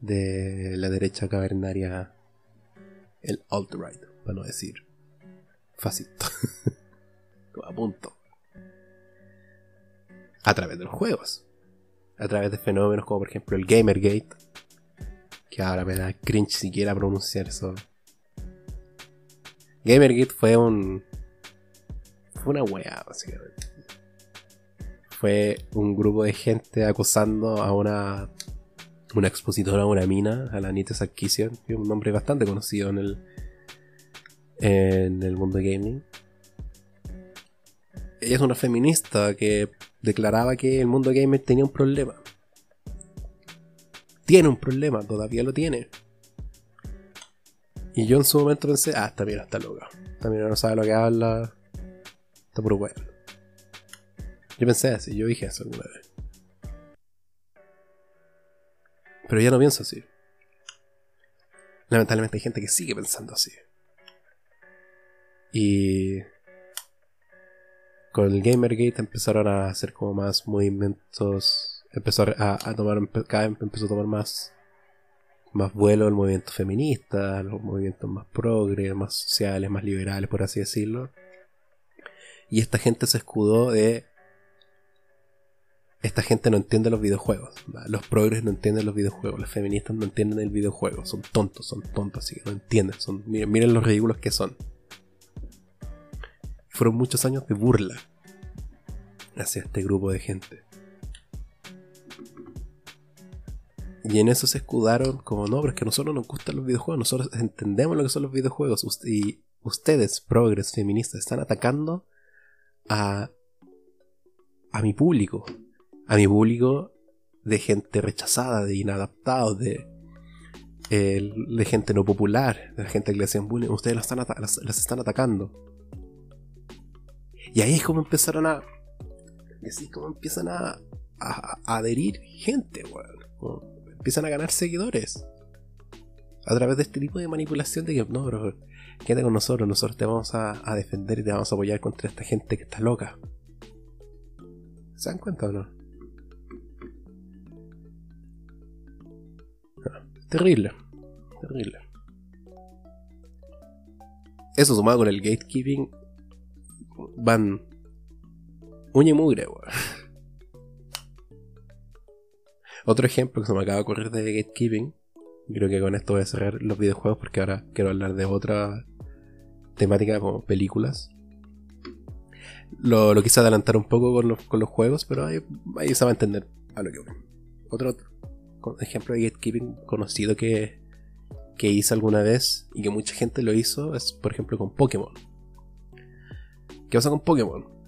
de la derecha cavernaria el alt-right, para no decir fascista. a punto a través de los juegos. A través de fenómenos como por ejemplo el Gamergate. Que ahora me da cringe siquiera pronunciar eso. Gamergate fue un. Fue una wea, básicamente. Fue un grupo de gente acusando a una. Una expositora, una mina, a la Anita es un nombre bastante conocido en el. En el mundo gaming. Ella es una feminista que declaraba que el mundo gamer tenía un problema. Tiene un problema, todavía lo tiene. Y yo en su momento pensé, ah, esta mira está loca. Esta mira no sabe lo que habla. Está puro bueno. Yo pensé así, yo dije eso alguna vez. Pero ya no pienso así. Lamentablemente hay gente que sigue pensando así. Y con el Gamergate empezaron a hacer como más movimientos. Empezó a, tomar. Cada vez empezó a tomar más. Más vuelo el movimiento feminista, los movimientos más progres, más sociales, más liberales, por así decirlo. Y esta gente se escudó de. Esta gente no entiende los videojuegos. Los progres no entienden los videojuegos. Las feministas no entienden el videojuego. Son tontos, son tontos, así que no entienden. Son, miren, miren los ridículos que son fueron muchos años de burla hacia este grupo de gente. Y en eso se escudaron como, no, pero es que a nosotros nos gustan los videojuegos, nosotros entendemos lo que son los videojuegos. Y ustedes, progres feministas, están atacando a, a mi público. A mi público de gente rechazada, de inadaptados, de, de gente no popular, de la gente que le hacen bullying. Ustedes están, las están atacando. Y ahí es como empezaron a. Así es como empiezan a, a, adherir gente, weón. Empiezan a ganar seguidores. A través de este tipo de manipulación de que, no, bro, quédate con nosotros, nosotros te vamos a, a defender y te vamos a apoyar contra esta gente que está loca. ¿Se dan cuenta o no? Ah, terrible, terrible. Eso sumado con el gatekeeping van uña y mugre, Otro ejemplo que se me acaba de ocurrir de gatekeeping. Creo que con esto voy a cerrar los videojuegos porque ahora quiero hablar de otra temática como películas. Lo, quise adelantar un poco con los, con los juegos, pero ahí, se va a entender a lo que voy. Otro, ejemplo de gatekeeping conocido que, que hice alguna vez y que mucha gente lo hizo es, por ejemplo, con Pokémon. ¿Qué pasa con Pokémon?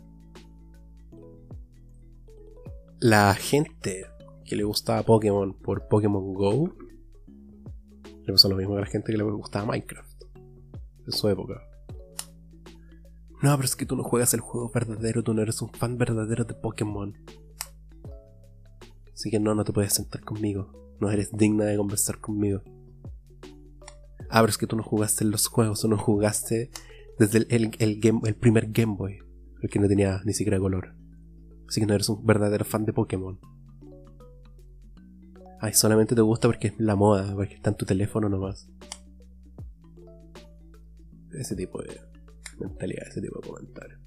la gente que le gustaba Pokémon por Pokémon Go le pasó lo mismo que a la gente que le gustaba Minecraft en su época. No, pero es que tú no juegas el juego verdadero, tú no eres un fan verdadero de Pokémon. Así que no, no te puedes sentar conmigo. No eres digna de conversar conmigo. Ah, pero es que tú no jugaste los juegos, tú no jugaste desde el, primer Game Boy, el que no tenía ni siquiera color. Así que no eres un verdadero fan de Pokémon. Ay, solamente te gusta porque es la moda, porque está en tu teléfono nomás. Ese tipo de mentalidad, ese tipo de comentarios.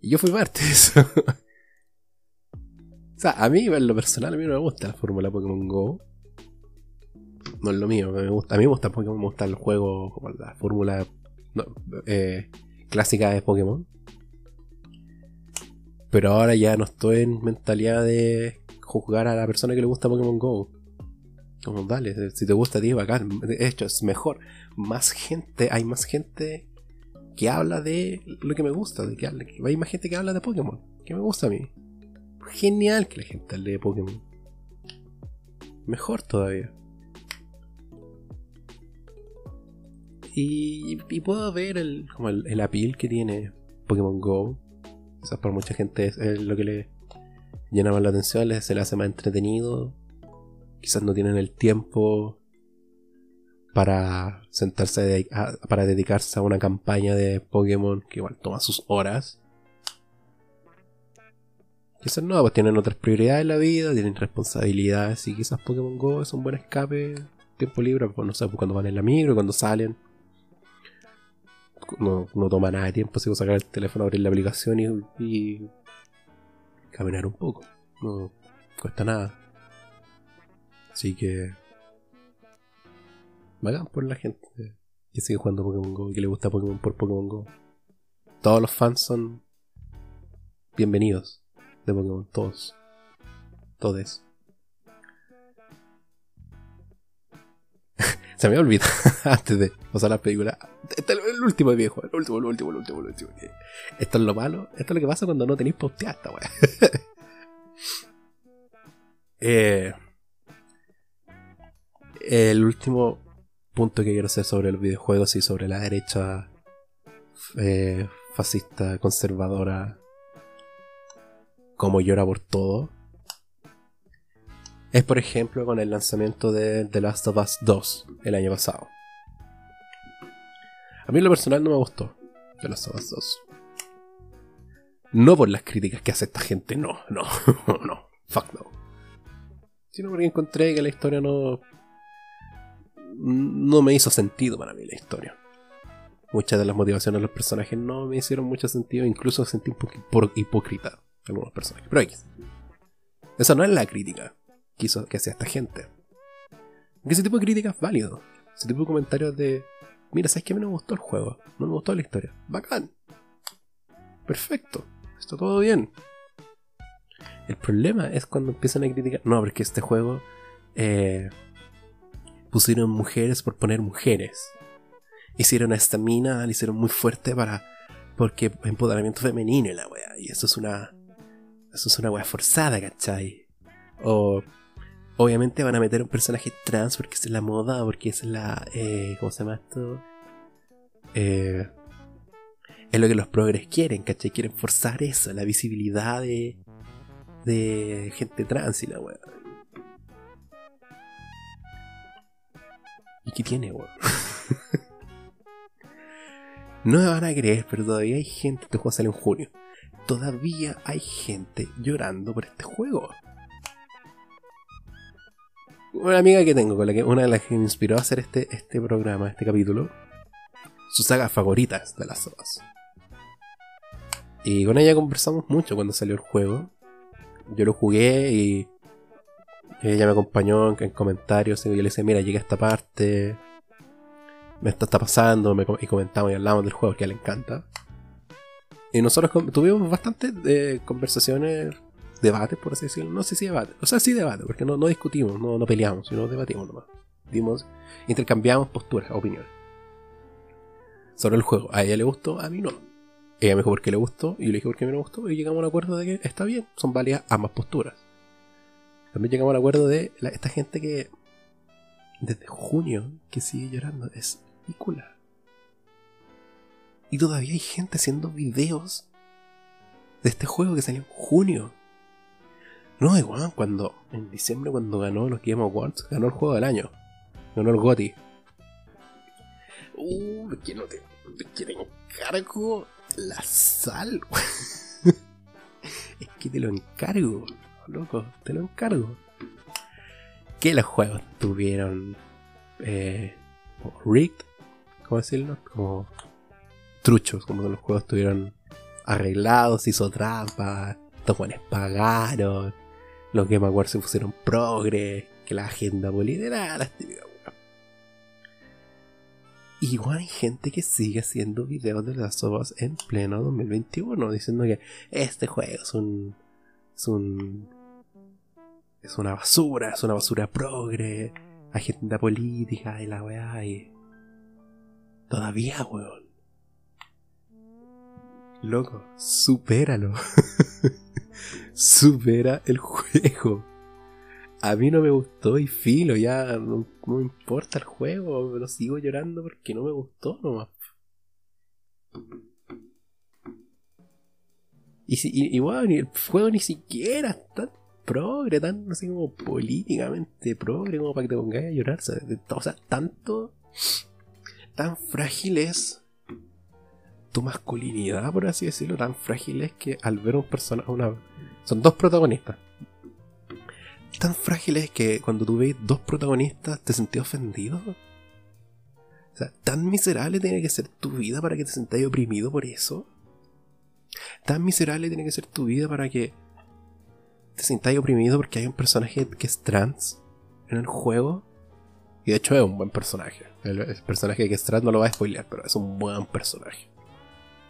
Y yo fui parte de eso. o sea, a mí, en lo personal, a mí no me gusta la fórmula Pokémon Go. No es lo mío, me gusta, a mí me gusta Pokémon, me gusta el juego, como la fórmula eh, clásica de Pokémon. Pero ahora ya no estoy en mentalidad de juzgar a la persona que le gusta Pokémon Go. Como dale, si te gusta a ti, bacán. De hecho, es mejor. Más gente, hay más gente que habla de lo que me gusta. De que hay más gente que habla de Pokémon. Que me gusta a mí. Genial que la gente hable de Pokémon. Mejor todavía. Y, puedo ver el, como el, el appeal que tiene Pokémon Go. Quizás para mucha gente es, lo que le llama más la atención, se le hace más entretenido. Quizás no tienen el tiempo para sentarse para dedicarse a una campaña de Pokémon que igual toma sus horas. Quizás no, pues tienen otras prioridades en la vida, tienen responsabilidades y quizás Pokémon Go es un buen escape, tiempo libre, pues no sé, pues cuando van en la micro, cuando salen no, toma nada de tiempo, así sacar el teléfono, abrir la aplicación y, caminar un poco. No cuesta nada. Así que. Vagan por la gente que sigue jugando Pokémon Go y que le gusta Pokémon por Pokémon Go. Todos los fans son bienvenidos de Pokémon, todos. Todes. Se me olvidado antes de pasar la película. Este es el último viejo, el último, el último, el último, el último. Esto es lo malo, esto es lo que pasa cuando no tenéis posteada esta eh, el último punto que quiero hacer sobre los videojuegos y sobre la derecha eh, fascista, conservadora, como llora por todo es por ejemplo con el lanzamiento de The Last of Us 2 el año pasado. A mí en lo personal no me gustó The Last of Us 2. No por las críticas que hace esta gente, no, no, no, fuck no. Sino porque encontré que la historia no. No me hizo sentido para mí la historia. Muchas de las motivaciones de los personajes no me hicieron mucho sentido, incluso sentí un poco hipócrita algunos personajes. Pero. Esa no es la crítica que, que hacía esta gente. ese tipo de críticas es válido. Ese tipo de comentarios de, mira, ¿sabes que a mí no me gustó el juego? No me gustó la historia. Bacán. Perfecto. Está todo bien. El problema es cuando empiezan a criticar, no, porque este juego eh, pusieron mujeres por poner mujeres. Hicieron a esta mina, la hicieron muy fuerte para. Porque empoderamiento femenino y la wea. Y eso es una. Eso es una wea forzada, ¿cachai? O obviamente van a meter un personaje trans porque es la moda, porque es la. Eh, ¿Cómo se llama esto? Eh, es lo que los progres quieren, ¿cachai? Quieren forzar eso, la visibilidad de, de gente trans y la weá. ¿Y qué tiene, weón? no me van a creer, pero todavía hay gente. Este juego sale en junio. Todavía hay gente llorando por este juego una amiga que tengo, con la que, una de las que me inspiró a hacer este, este programa, este capítulo, sus sagas favoritas de las sopas. Y con ella conversamos mucho cuando salió el juego. Yo lo jugué y ella me acompañó en, comentarios y yo le decía, mira, llegué a esta parte, me está, pasando, y comentamos y hablamos del juego que a ella le encanta. Y nosotros tuvimos bastantes eh, conversaciones debate, por así decirlo. No sé si debate. O sea, sí debate, porque no, no discutimos, no, no peleamos, sino debatimos nomás. Dimos, intercambiamos posturas, opiniones. Sobre el juego. A ella le gustó, a mí no. Ella me dijo por qué le gustó y yo le dije por qué me gustó y llegamos al acuerdo de que está bien, son válidas ambas posturas. También llegamos al acuerdo de esta gente que desde junio que sigue llorando. Es ridícula. Y todavía hay gente haciendo videos de este juego que salió en junio. No, igual, cuando en diciembre, cuando ganó los Game Awards, ganó el juego del año. Ganó el GOTY. Uh, que no te, encargo la sal. es que te lo encargo, loco, te lo encargo. Que los juegos tuvieron eh, rigged, ¿cómo decirlo? Como truchos, como los juegos estuvieron arreglados, hizo trampas, los buenos pagaron, los Game Awards se pusieron progres, que la agenda política, las típicas Igual hay gente que sigue haciendo videos de las of en pleno 2021 diciendo que este juego es un. es un. es una basura, es una basura progre, agenda política y la weá y. Todavía, weón. Loco, supéralo. Supera el juego a mí no me gustó y filo, ya no, me importa el juego, lo sigo llorando porque no me gustó nomás. Y, si, y, el juego ni siquiera está progre, tan así como políticamente progre como para que te pongas a llorar. O sea, tanto, tan frágil es tu masculinidad, por así decirlo, tan frágil es que al ver un personaje, una, son dos protagonistas, tan frágiles que cuando tú ves dos protagonistas te sentís ofendido. O sea, tan miserable tiene que ser tu vida para que te sentáis oprimido por eso. Tan miserable tiene que ser tu vida para que te sintáis oprimido porque hay un personaje que es trans en el juego. Y de hecho es un buen personaje. El, personaje que es trans no lo va a spoilear, pero es un buen personaje.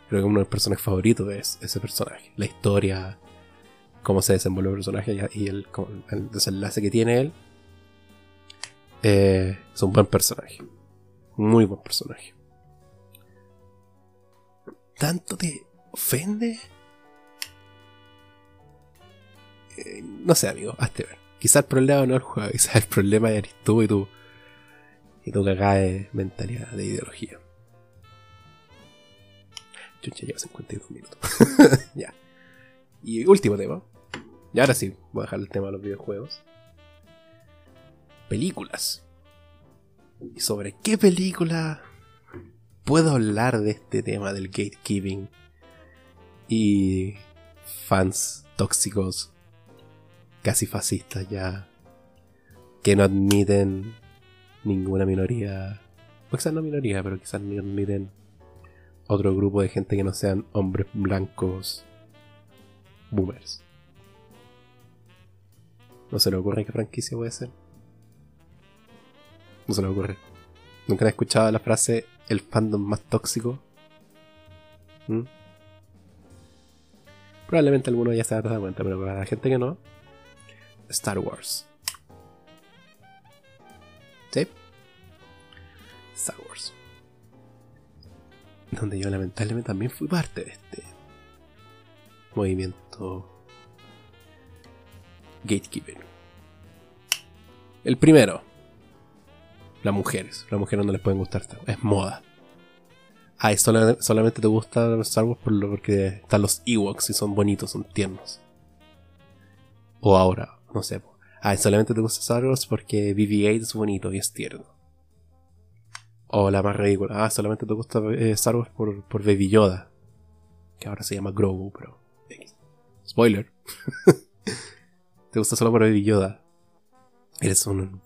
Creo que uno de mis personajes favoritos es ese personaje. La historia, cómo se desenvuelve el personaje y el, desenlace que tiene él. Eh, es un buen personaje. Muy buen personaje. ¿Tanto te ofende? Eh, no sé, amigo, hazte ver. Quizás el problema no es el juego, quizás el problema eres tú y tú. Y tu cagada de mentalidad, de ideología. Chucha, lleva 52 minutos. ya. Y último tema. Y ahora sí, voy a dejar el tema de los videojuegos. Películas. ¿Y sobre qué película puedo hablar de este tema del gatekeeping? Y fans tóxicos, casi fascistas ya, que no admiten ninguna minoría, o quizás no minoría, pero quizás no admiten otro grupo de gente que no sean hombres blancos boomers. ¿No se le ocurre qué franquicia puede ser? No se le ocurre. ¿Nunca han escuchado la frase el fandom más tóxico? ¿Mm? Probablemente alguno ya se dado cuenta, pero para la gente que no, Star Wars. ¿Sí? Star Wars. Donde yo lamentablemente también fui parte de este movimiento gatekeeper. El primero, las mujeres. Las mujeres no les pueden gustar Es moda. Ay, solamente te gusta Star Wars por porque están los Ewoks y son bonitos, son tiernos. O ahora, no sé. Ay, solamente te gusta Star Wars porque BB-8 es bonito y es tierno. O la más ridícula. Ah, solamente te gusta eh, Star Wars por, por Baby Yoda. Que ahora se llama Grogu, pero. Spoiler. te gusta solo por Baby Yoda, eres un,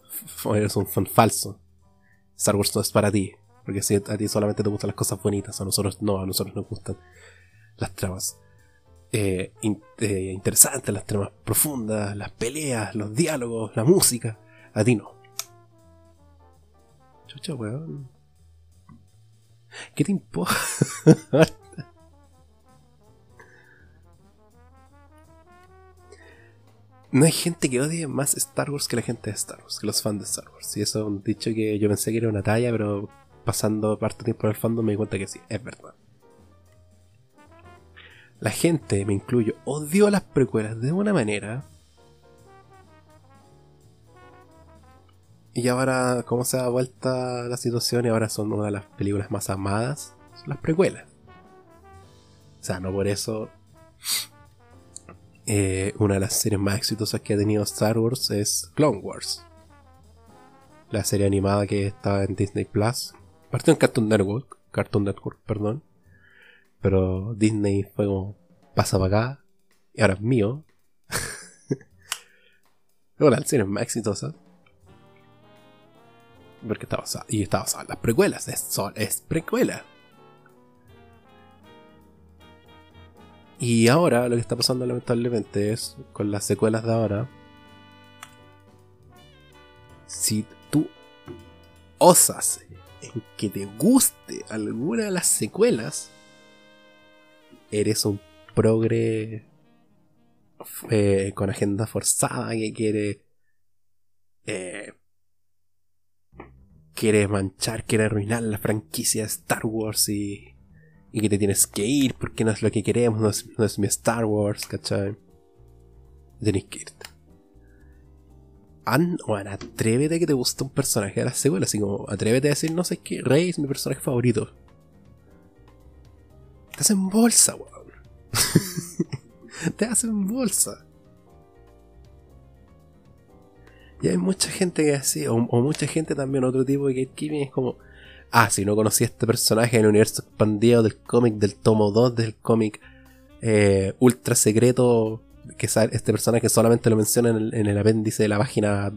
eres un fan falso. Star Wars no es para ti. Porque si a ti solamente te gustan las cosas bonitas, a nosotros no, a nosotros nos gustan las tramas eh, eh, interesantes, las tramas profundas, las peleas, los diálogos, la música. A ti no. Chucha, weón. ¿Qué te importa? no hay gente que odie más Star Wars que la gente de Star Wars, que los fans de Star Wars. Y eso es un dicho que yo pensé que era una talla, pero pasando parte tiempo en el fandom me di cuenta que sí, es verdad. la gente, me incluyo, odió las precuelas de una manera. Y ahora, ¿cómo se da vuelta la situación? Y ahora son una de las películas más amadas. Son las precuelas. O sea, no por eso. Eh, una de las series más exitosas que ha tenido Star Wars es Clone Wars. La serie animada que estaba en Disney Plus. Partió en Cartoon Network. Cartoon Network, perdón. Pero Disney fue como, pasa para acá, y ahora es mío. Bueno, la serie es más exitosa. Porque está basada, y está basada en las precuelas, es, es precuela. Y ahora lo que está pasando lamentablemente es con las secuelas de ahora. Si tú osas en que te guste alguna de las secuelas, eres un progre eh, con agenda forzada que quiere eh, quiere manchar, quiere arruinar la franquicia de Star Wars y, y que te tienes que ir porque no es lo que queremos, no es, mi Star Wars, ¿cachai? Tienes que irte. An, bueno, atrévete que te guste un personaje de la secuela, así como atrévete a decir, no sé qué, Rey es mi personaje favorito. Estás en bolsa, weón. te hacen bolsa. Y hay mucha gente que así, o, mucha gente también, otro tipo de gatekeeping es como, ah, si no conocí a este personaje en el universo expandido del cómic del tomo 2 del cómic eh, ultra secreto, que este personaje solamente lo menciona en el, apéndice de la página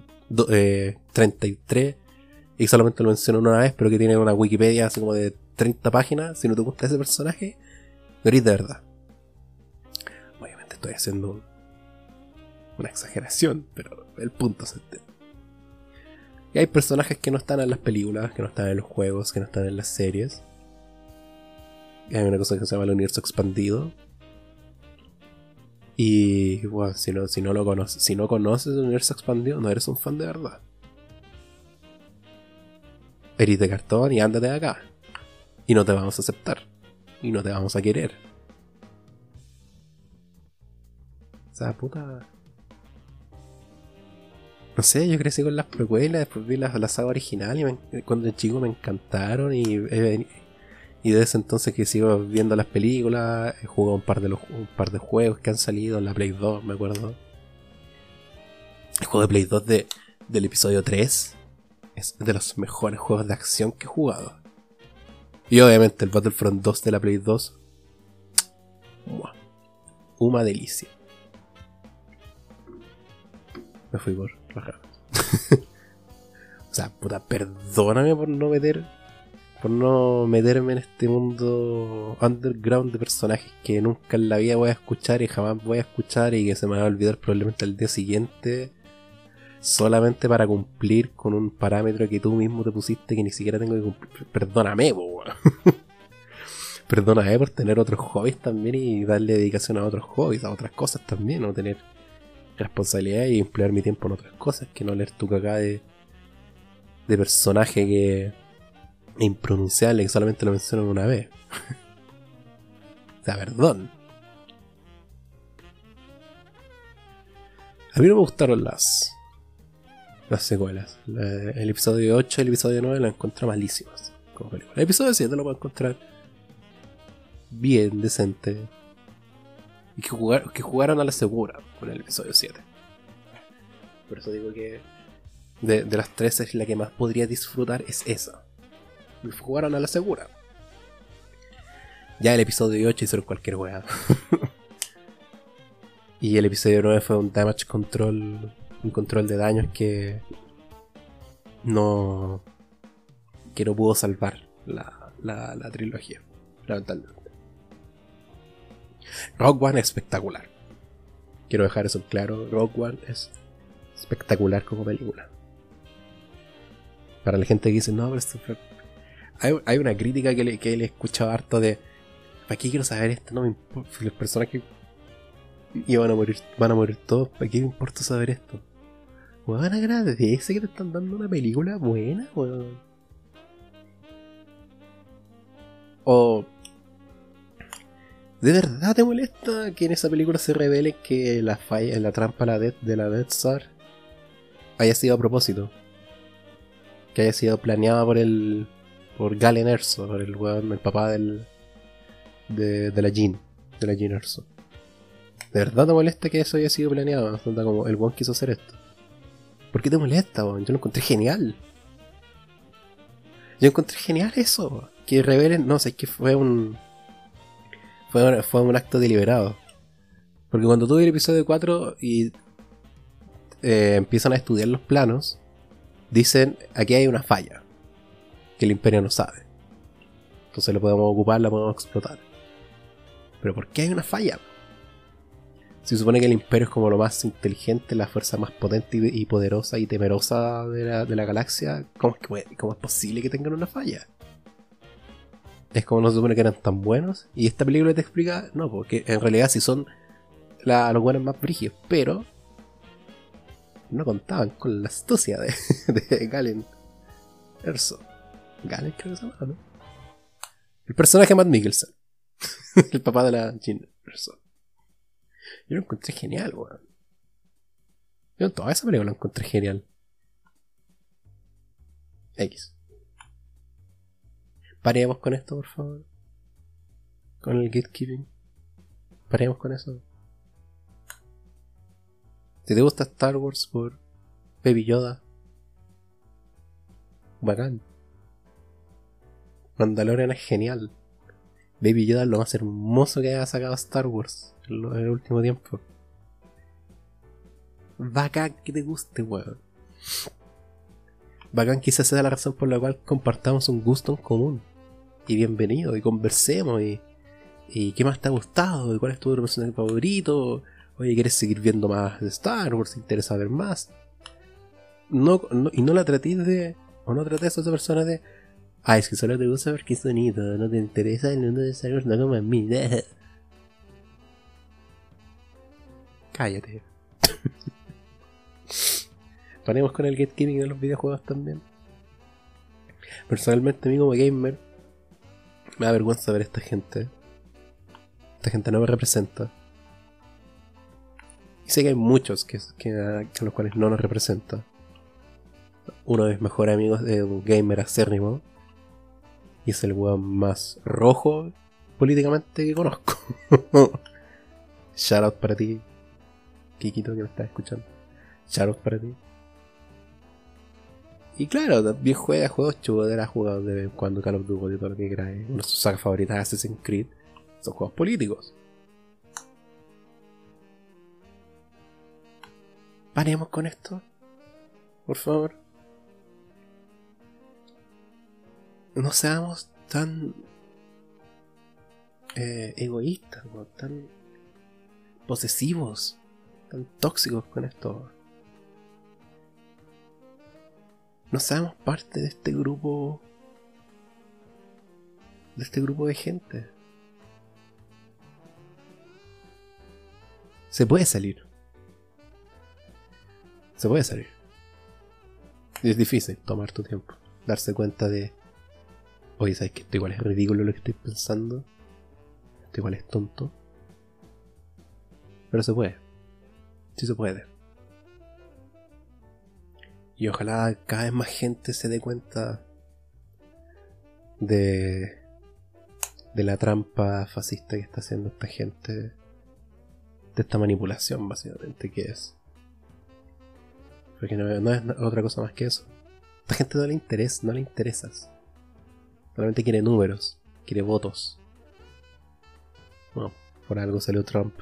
33 eh, y solamente lo menciona una vez, pero que tiene una Wikipedia así como de 30 páginas, si no te gusta ese personaje, no de verdad. Estoy haciendo una exageración, pero el punto se. Y hay personajes que no están en las películas, que no están en los juegos, que no están en las series. Y hay una cosa que se llama el universo expandido. Y bueno, si no, si no lo conoces, si no conoces el universo expandido, no eres un fan de verdad. Eres de cartón y ándate de acá. Y no te vamos a aceptar. Y no te vamos a querer. puta. No sé, yo crecí con las precuelas, después vi la, la saga original y cuando el chico me encantaron y, y desde entonces que sigo viendo las películas, he jugado un par de los, un par de juegos que han salido en la Play 2, me acuerdo. El juego de Play 2 de, del episodio 3 es de los mejores juegos de acción que he jugado. Y obviamente el Battlefront 2 de la Play 2. Una delicia. Me fui por. o sea, puta, perdóname por no meter. Por no meterme en este mundo underground de personajes que nunca en la vida voy a escuchar y jamás voy a escuchar y que se me va a olvidar probablemente al día siguiente. Solamente para cumplir con un parámetro que tú mismo te pusiste que ni siquiera tengo que cumplir. Perdóname, po, Perdóname por tener otros hobbies también y darle dedicación a otros hobbies, a otras cosas también, no tener responsabilidad y emplear mi tiempo en otras cosas que no leer tu cagada de, de personaje que impronunciable que solamente lo mencionan una vez. o sea, perdón. A mí no me gustaron las las secuelas. el episodio 8 y el episodio 9 lo encontré malísimos como El episodio 7 lo puedo encontrar bien, decente y que, jugar, que jugaron a la segura con el episodio 7. Por eso digo que de, las tres es la que más podría disfrutar es esa. Y jugaron a la segura. Ya el episodio 8 hicieron cualquier weá. y el episodio 9 fue un damage control. Un control de daños que. No. que no pudo salvar la, la, la trilogía. Lamentablemente. Rock One es espectacular. Quiero dejar eso claro. Rock One es espectacular como película. Para la gente que dice, no, pero esto hay, una crítica que le, que le he escuchado harto de. ¿Para qué quiero saber esto? No me importa. Que. Y van a morir, van a morir todos. ¿Para qué me importa saber esto? Weón, agradece que te están dando una película buena. O ¿De verdad te molesta que en esa película se revele que la falla, la trampa de la Death Star haya sido a propósito? Que haya sido planeada por el. por Galen Erso, por el weón, el papá del. de, de la Jean, de la Jean Erso. ¿De verdad te molesta que eso haya sido planeado? Como el weón quiso hacer esto. ¿Por qué te molesta, weón? Yo lo encontré genial. Yo encontré genial eso. Que revelen, no sé, que fue un fue, un acto deliberado. Porque cuando tuve el episodio 4 y eh, empiezan a estudiar los planos, dicen, aquí hay una falla, que el imperio no sabe. Entonces lo podemos ocupar, la podemos explotar. Pero ¿por qué hay una falla? Se supone que el imperio es como lo más inteligente, la fuerza más potente y, poderosa y temerosa de la, de la galaxia. ¿Cómo es, que, ¿Cómo es posible que tengan una falla? Es como no se supone que eran tan buenos. Y esta película te explica, no, porque en realidad sí son los buenos más brígidos, pero no contaban con la astucia de, de Galen Erso. Galen creo que se llama, ¿no? El personaje Matt Mikkelsen. el papá de la Jean Erso. Yo lo encontré genial, weón. Yo en toda esa película lo encontré genial. X. Paremos con esto, por favor. Con el gatekeeping. Paremos con eso. Si te gusta Star Wars por Baby Yoda, bacán. Mandalorian es genial. Baby Yoda es lo más hermoso que haya sacado Star Wars en, el último tiempo. Bacán que te guste, weón. Bacán quizás sea la razón por la cual compartamos un gusto en común y bienvenido y conversemos y, y qué más te ha gustado y cuál es tu personaje favorito. Oye, ¿quieres seguir viendo más de Star Wars? ¿Te interesa ver más? No, y no la trates de. O no trates a esa persona de. Ah, es que solo te gusta ver qué sonido, no te interesa el mundo de Star Wars, no como a mí. Cállate. Ponemos con el gatekeeping de los videojuegos también. Personalmente, a mí como gamer, me da vergüenza ver a esta gente. Esta gente no me representa. Y sé que hay muchos que, a los cuales no nos representa. Uno de mis mejores amigos es un gamer acérrimo. Y es el weón más rojo políticamente que conozco. Shout out para ti, Kikito, que me estás escuchando. Shout out para ti. Y claro, también juega juegos chubos, ha jugado de cuando Call of Duty todo lo que quieras. Una de sus sagas favoritas Assassin's Creed son juegos políticos. Paremos con esto. Por favor. No seamos tan eh, egoístas, tan posesivos, tan tóxicos con esto no seamos parte de este grupo de este grupo de gente. Se puede salir. Se puede salir. Y es difícil tomar tu tiempo. Darse cuenta de. Oye, ¿sabes que esto igual es ridículo lo que estoy pensando? Esto igual es tonto. Pero se puede. Sí se puede. Y ojalá cada vez más gente se dé cuenta de, de la trampa fascista que está haciendo esta gente, de esta manipulación básicamente que es. Porque no, es otra cosa más que eso. A esta gente no le interesa, no le interesas. Solamente quiere números, quiere votos. Bueno, por algo salió Trump.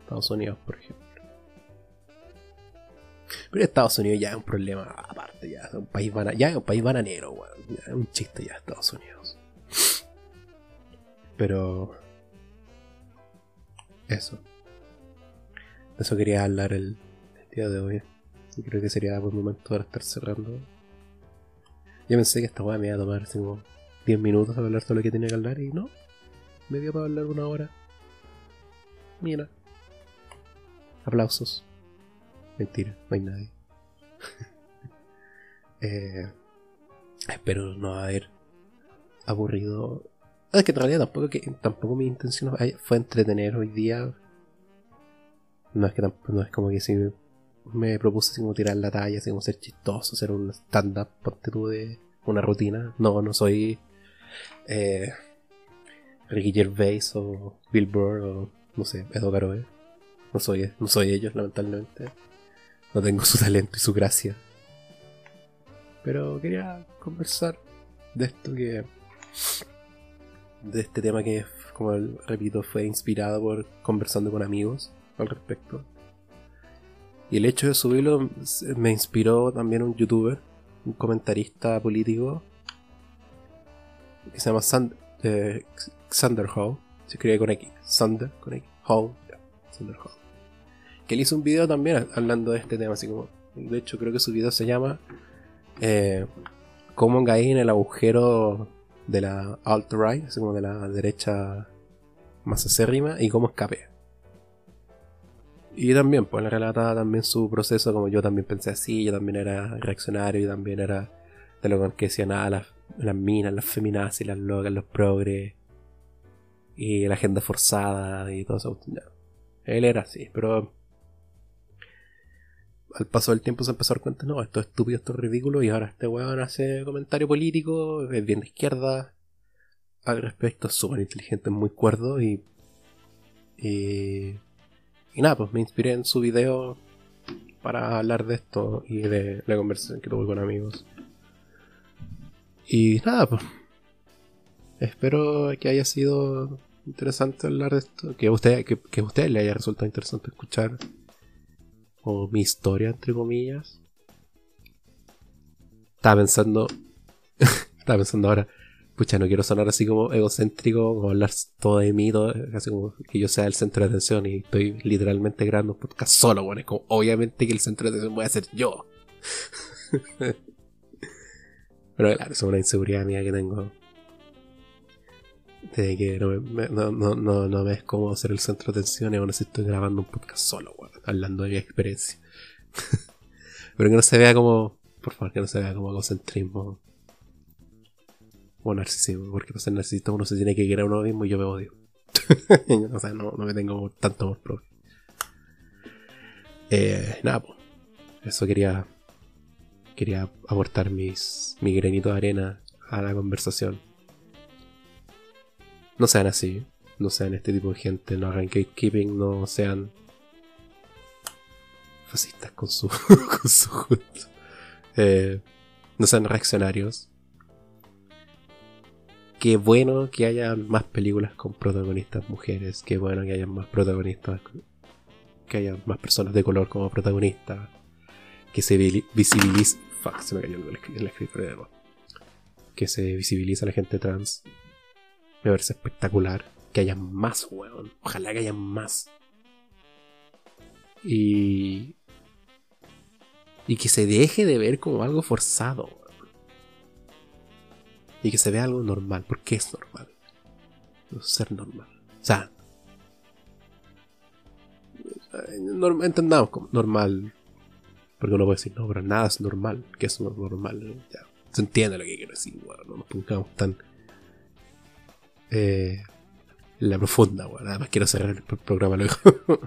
Estados Unidos, por ejemplo. Pero Estados Unidos ya es un problema aparte, ya es un país, ya un país bananero, weón. es un chiste ya Estados Unidos. Pero... Eso. Eso quería hablar el, día de hoy. Y creo que sería buen momento para estar cerrando. Yo pensé que esta weá me iba a tomar como 10 minutos para hablar todo lo que tenía que hablar y no. Me dio para hablar una hora. Mira. Aplausos. Mentira, no hay nadie. eh, espero no haber aburrido Es que en realidad tampoco, que, tampoco mi intención fue entretener hoy día. No es que no es como que si me propuse así como tirar la talla, así como ser chistoso, hacer un stand-up, ponte tú de una rutina. No, no soy eh, Ricky Gervais o Bill Burr o no sé, Edo Caroe. No soy, no soy ellos, lamentablemente. No tengo su talento y su gracia. Pero quería conversar de esto que. de este tema que, como repito, fue inspirado por conversando con amigos al respecto. Y el hecho de subirlo me inspiró también un youtuber, un comentarista político, que se llama Sand eh. Se escribe con X. Sander con X. Hall. Sander Hall. Que él hizo un video también hablando de este tema, así como. De hecho, creo que su video se llama eh, Cómo caí en el agujero de la alt-right, así como de la derecha más acérrima, y cómo escapé. Y también, pues le relata también su proceso, como yo también pensé así, yo también era reaccionario y también era de lo que decían nada las, las minas, las feminazis, las locas, los progres y la agenda forzada y todo eso. Él era así, pero al paso del tiempo se empezó a dar cuenta, no, esto es estúpido, esto es ridículo, y ahora este weón hace comentario político, es bien de izquierda, al respecto, es súper inteligente, muy cuerdo, y, y, y nada, pues me inspiré en su video para hablar de esto y de la conversación que tuve con amigos. Y nada, pues espero que haya sido interesante hablar de esto, que a que, que a usted le haya resultado interesante escuchar o mi historia, entre comillas. Estaba pensando, estaba pensando ahora, pucha, no quiero sonar así como egocéntrico, o hablar todo de mí, todo, así como que yo sea el centro de atención y estoy literalmente grabando un podcast solo, bueno, como obviamente que el centro de atención voy a ser yo. Pero claro, es una inseguridad mía que tengo. De que no me, no, no, no, no me es cómodo ser el centro de atención y aún así estoy grabando un podcast solo, bueno hablando de mi experiencia. Pero que no se vea como, por favor, que no se vea como egocentrismo o narcisismo, porque para ser narcisista uno se tiene que querer a uno mismo y yo me odio. o sea, no, me tengo tanto amor propio. Eh, nada, pues. Eso quería. Quería aportar mis, mi granito de arena a la conversación. No sean así. No sean este tipo de gente. No hagan gatekeeping. No sean fascistas con su, con su eh, no sean reaccionarios. Qué bueno que haya más películas con protagonistas mujeres. Qué bueno que haya más protagonistas. Que haya más personas de color como protagonistas. Que se visibilice. Fuck, se me cayó el, escritorio de Que se visibilice a la gente trans. Me espectacular. Que haya más, weón. Ojalá que haya más. Y. Y que se deje de ver como algo forzado. Y que se vea algo normal, porque es normal. ser normal. O sea. entendamos como normal. Porque uno puede decir, no, pero nada es normal. Que es normal. Ya, se entiende lo que quiero decir, bueno, no nos pongamos tan. Eh, la profunda, bueno. Nada más quiero cerrar el programa luego.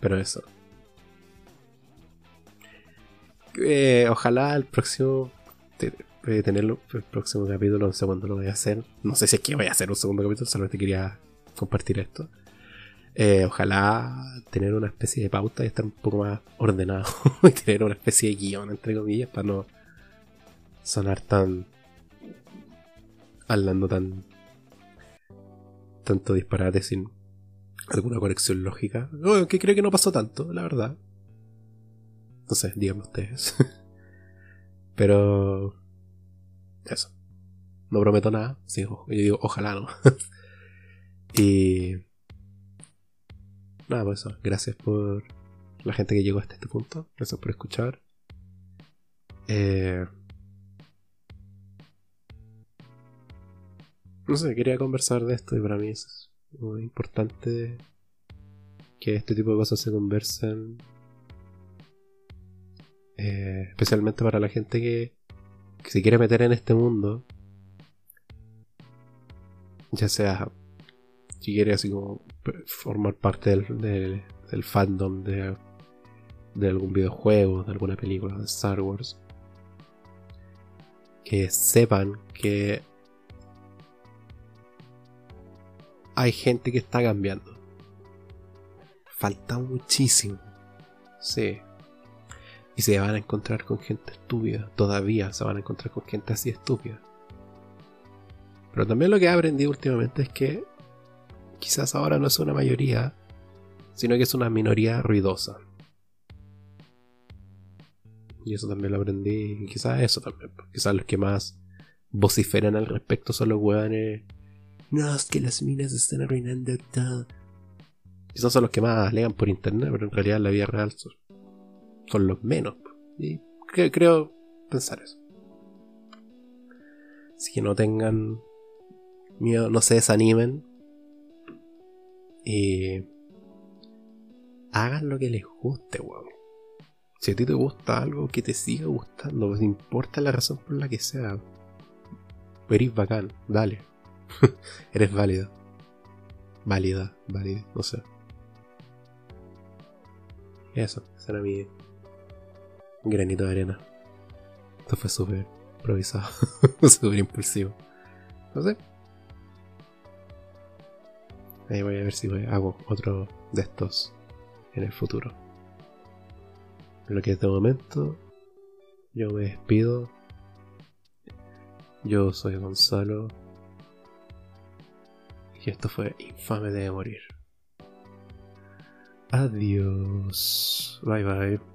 Pero eso. Eh, ojalá el próximo. Eh, tenerlo, el próximo capítulo, no sé cuándo lo voy a hacer. No sé si es que voy a hacer un segundo capítulo, solamente quería compartir esto. Eh, ojalá tener una especie de pauta y estar un poco más ordenado. y tener una especie de guion, entre comillas, para no sonar tan. Hablando tan. tanto disparate sin alguna conexión lógica. que creo que no pasó tanto, la verdad. No sé, díganme ustedes. Pero. Eso. No prometo nada. Yo digo, ojalá no. y. Nada, pues eso. Gracias por la gente que llegó hasta este punto. Gracias por escuchar. Eh... No sé, quería conversar de esto y para mí es muy importante que este tipo de cosas se conversen. Eh, especialmente para la gente que, que se quiere meter en este mundo. Ya sea si quiere así como formar parte del, del, fandom de, de algún videojuego, de alguna película de Star Wars, que sepan que hay gente que está cambiando. Falta muchísimo. Sí. Y se van a encontrar con gente estúpida. Todavía se van a encontrar con gente así estúpida. Pero también lo que he aprendido últimamente es que quizás ahora no es una mayoría, sino que es una minoría ruidosa. Y eso también lo aprendí. quizás eso también. Pues. Quizás los que más vociferan al respecto son los hueones. No, es que las minas están arruinando todo. Quizás son los que más lean por internet, pero en realidad en la vida real son, los menos. Y creo pensar eso. Así que no tengan miedo, no se desanimen. Y hagan lo que les guste, weón. Si a ti te gusta algo, que te siga gustando, pues importa la razón por la que sea. Eres bacán, dale. Eres válido. Válida, válida, no sé. Eso, ese era mi granito de arena. Esto fue súper improvisado, súper impulsivo. No sé. Ahí voy a ver si hago otro de estos en el futuro. En lo que es de momento, yo me despido. Yo soy Gonzalo. Y esto fue Infame de morir. Adiós. Bye bye.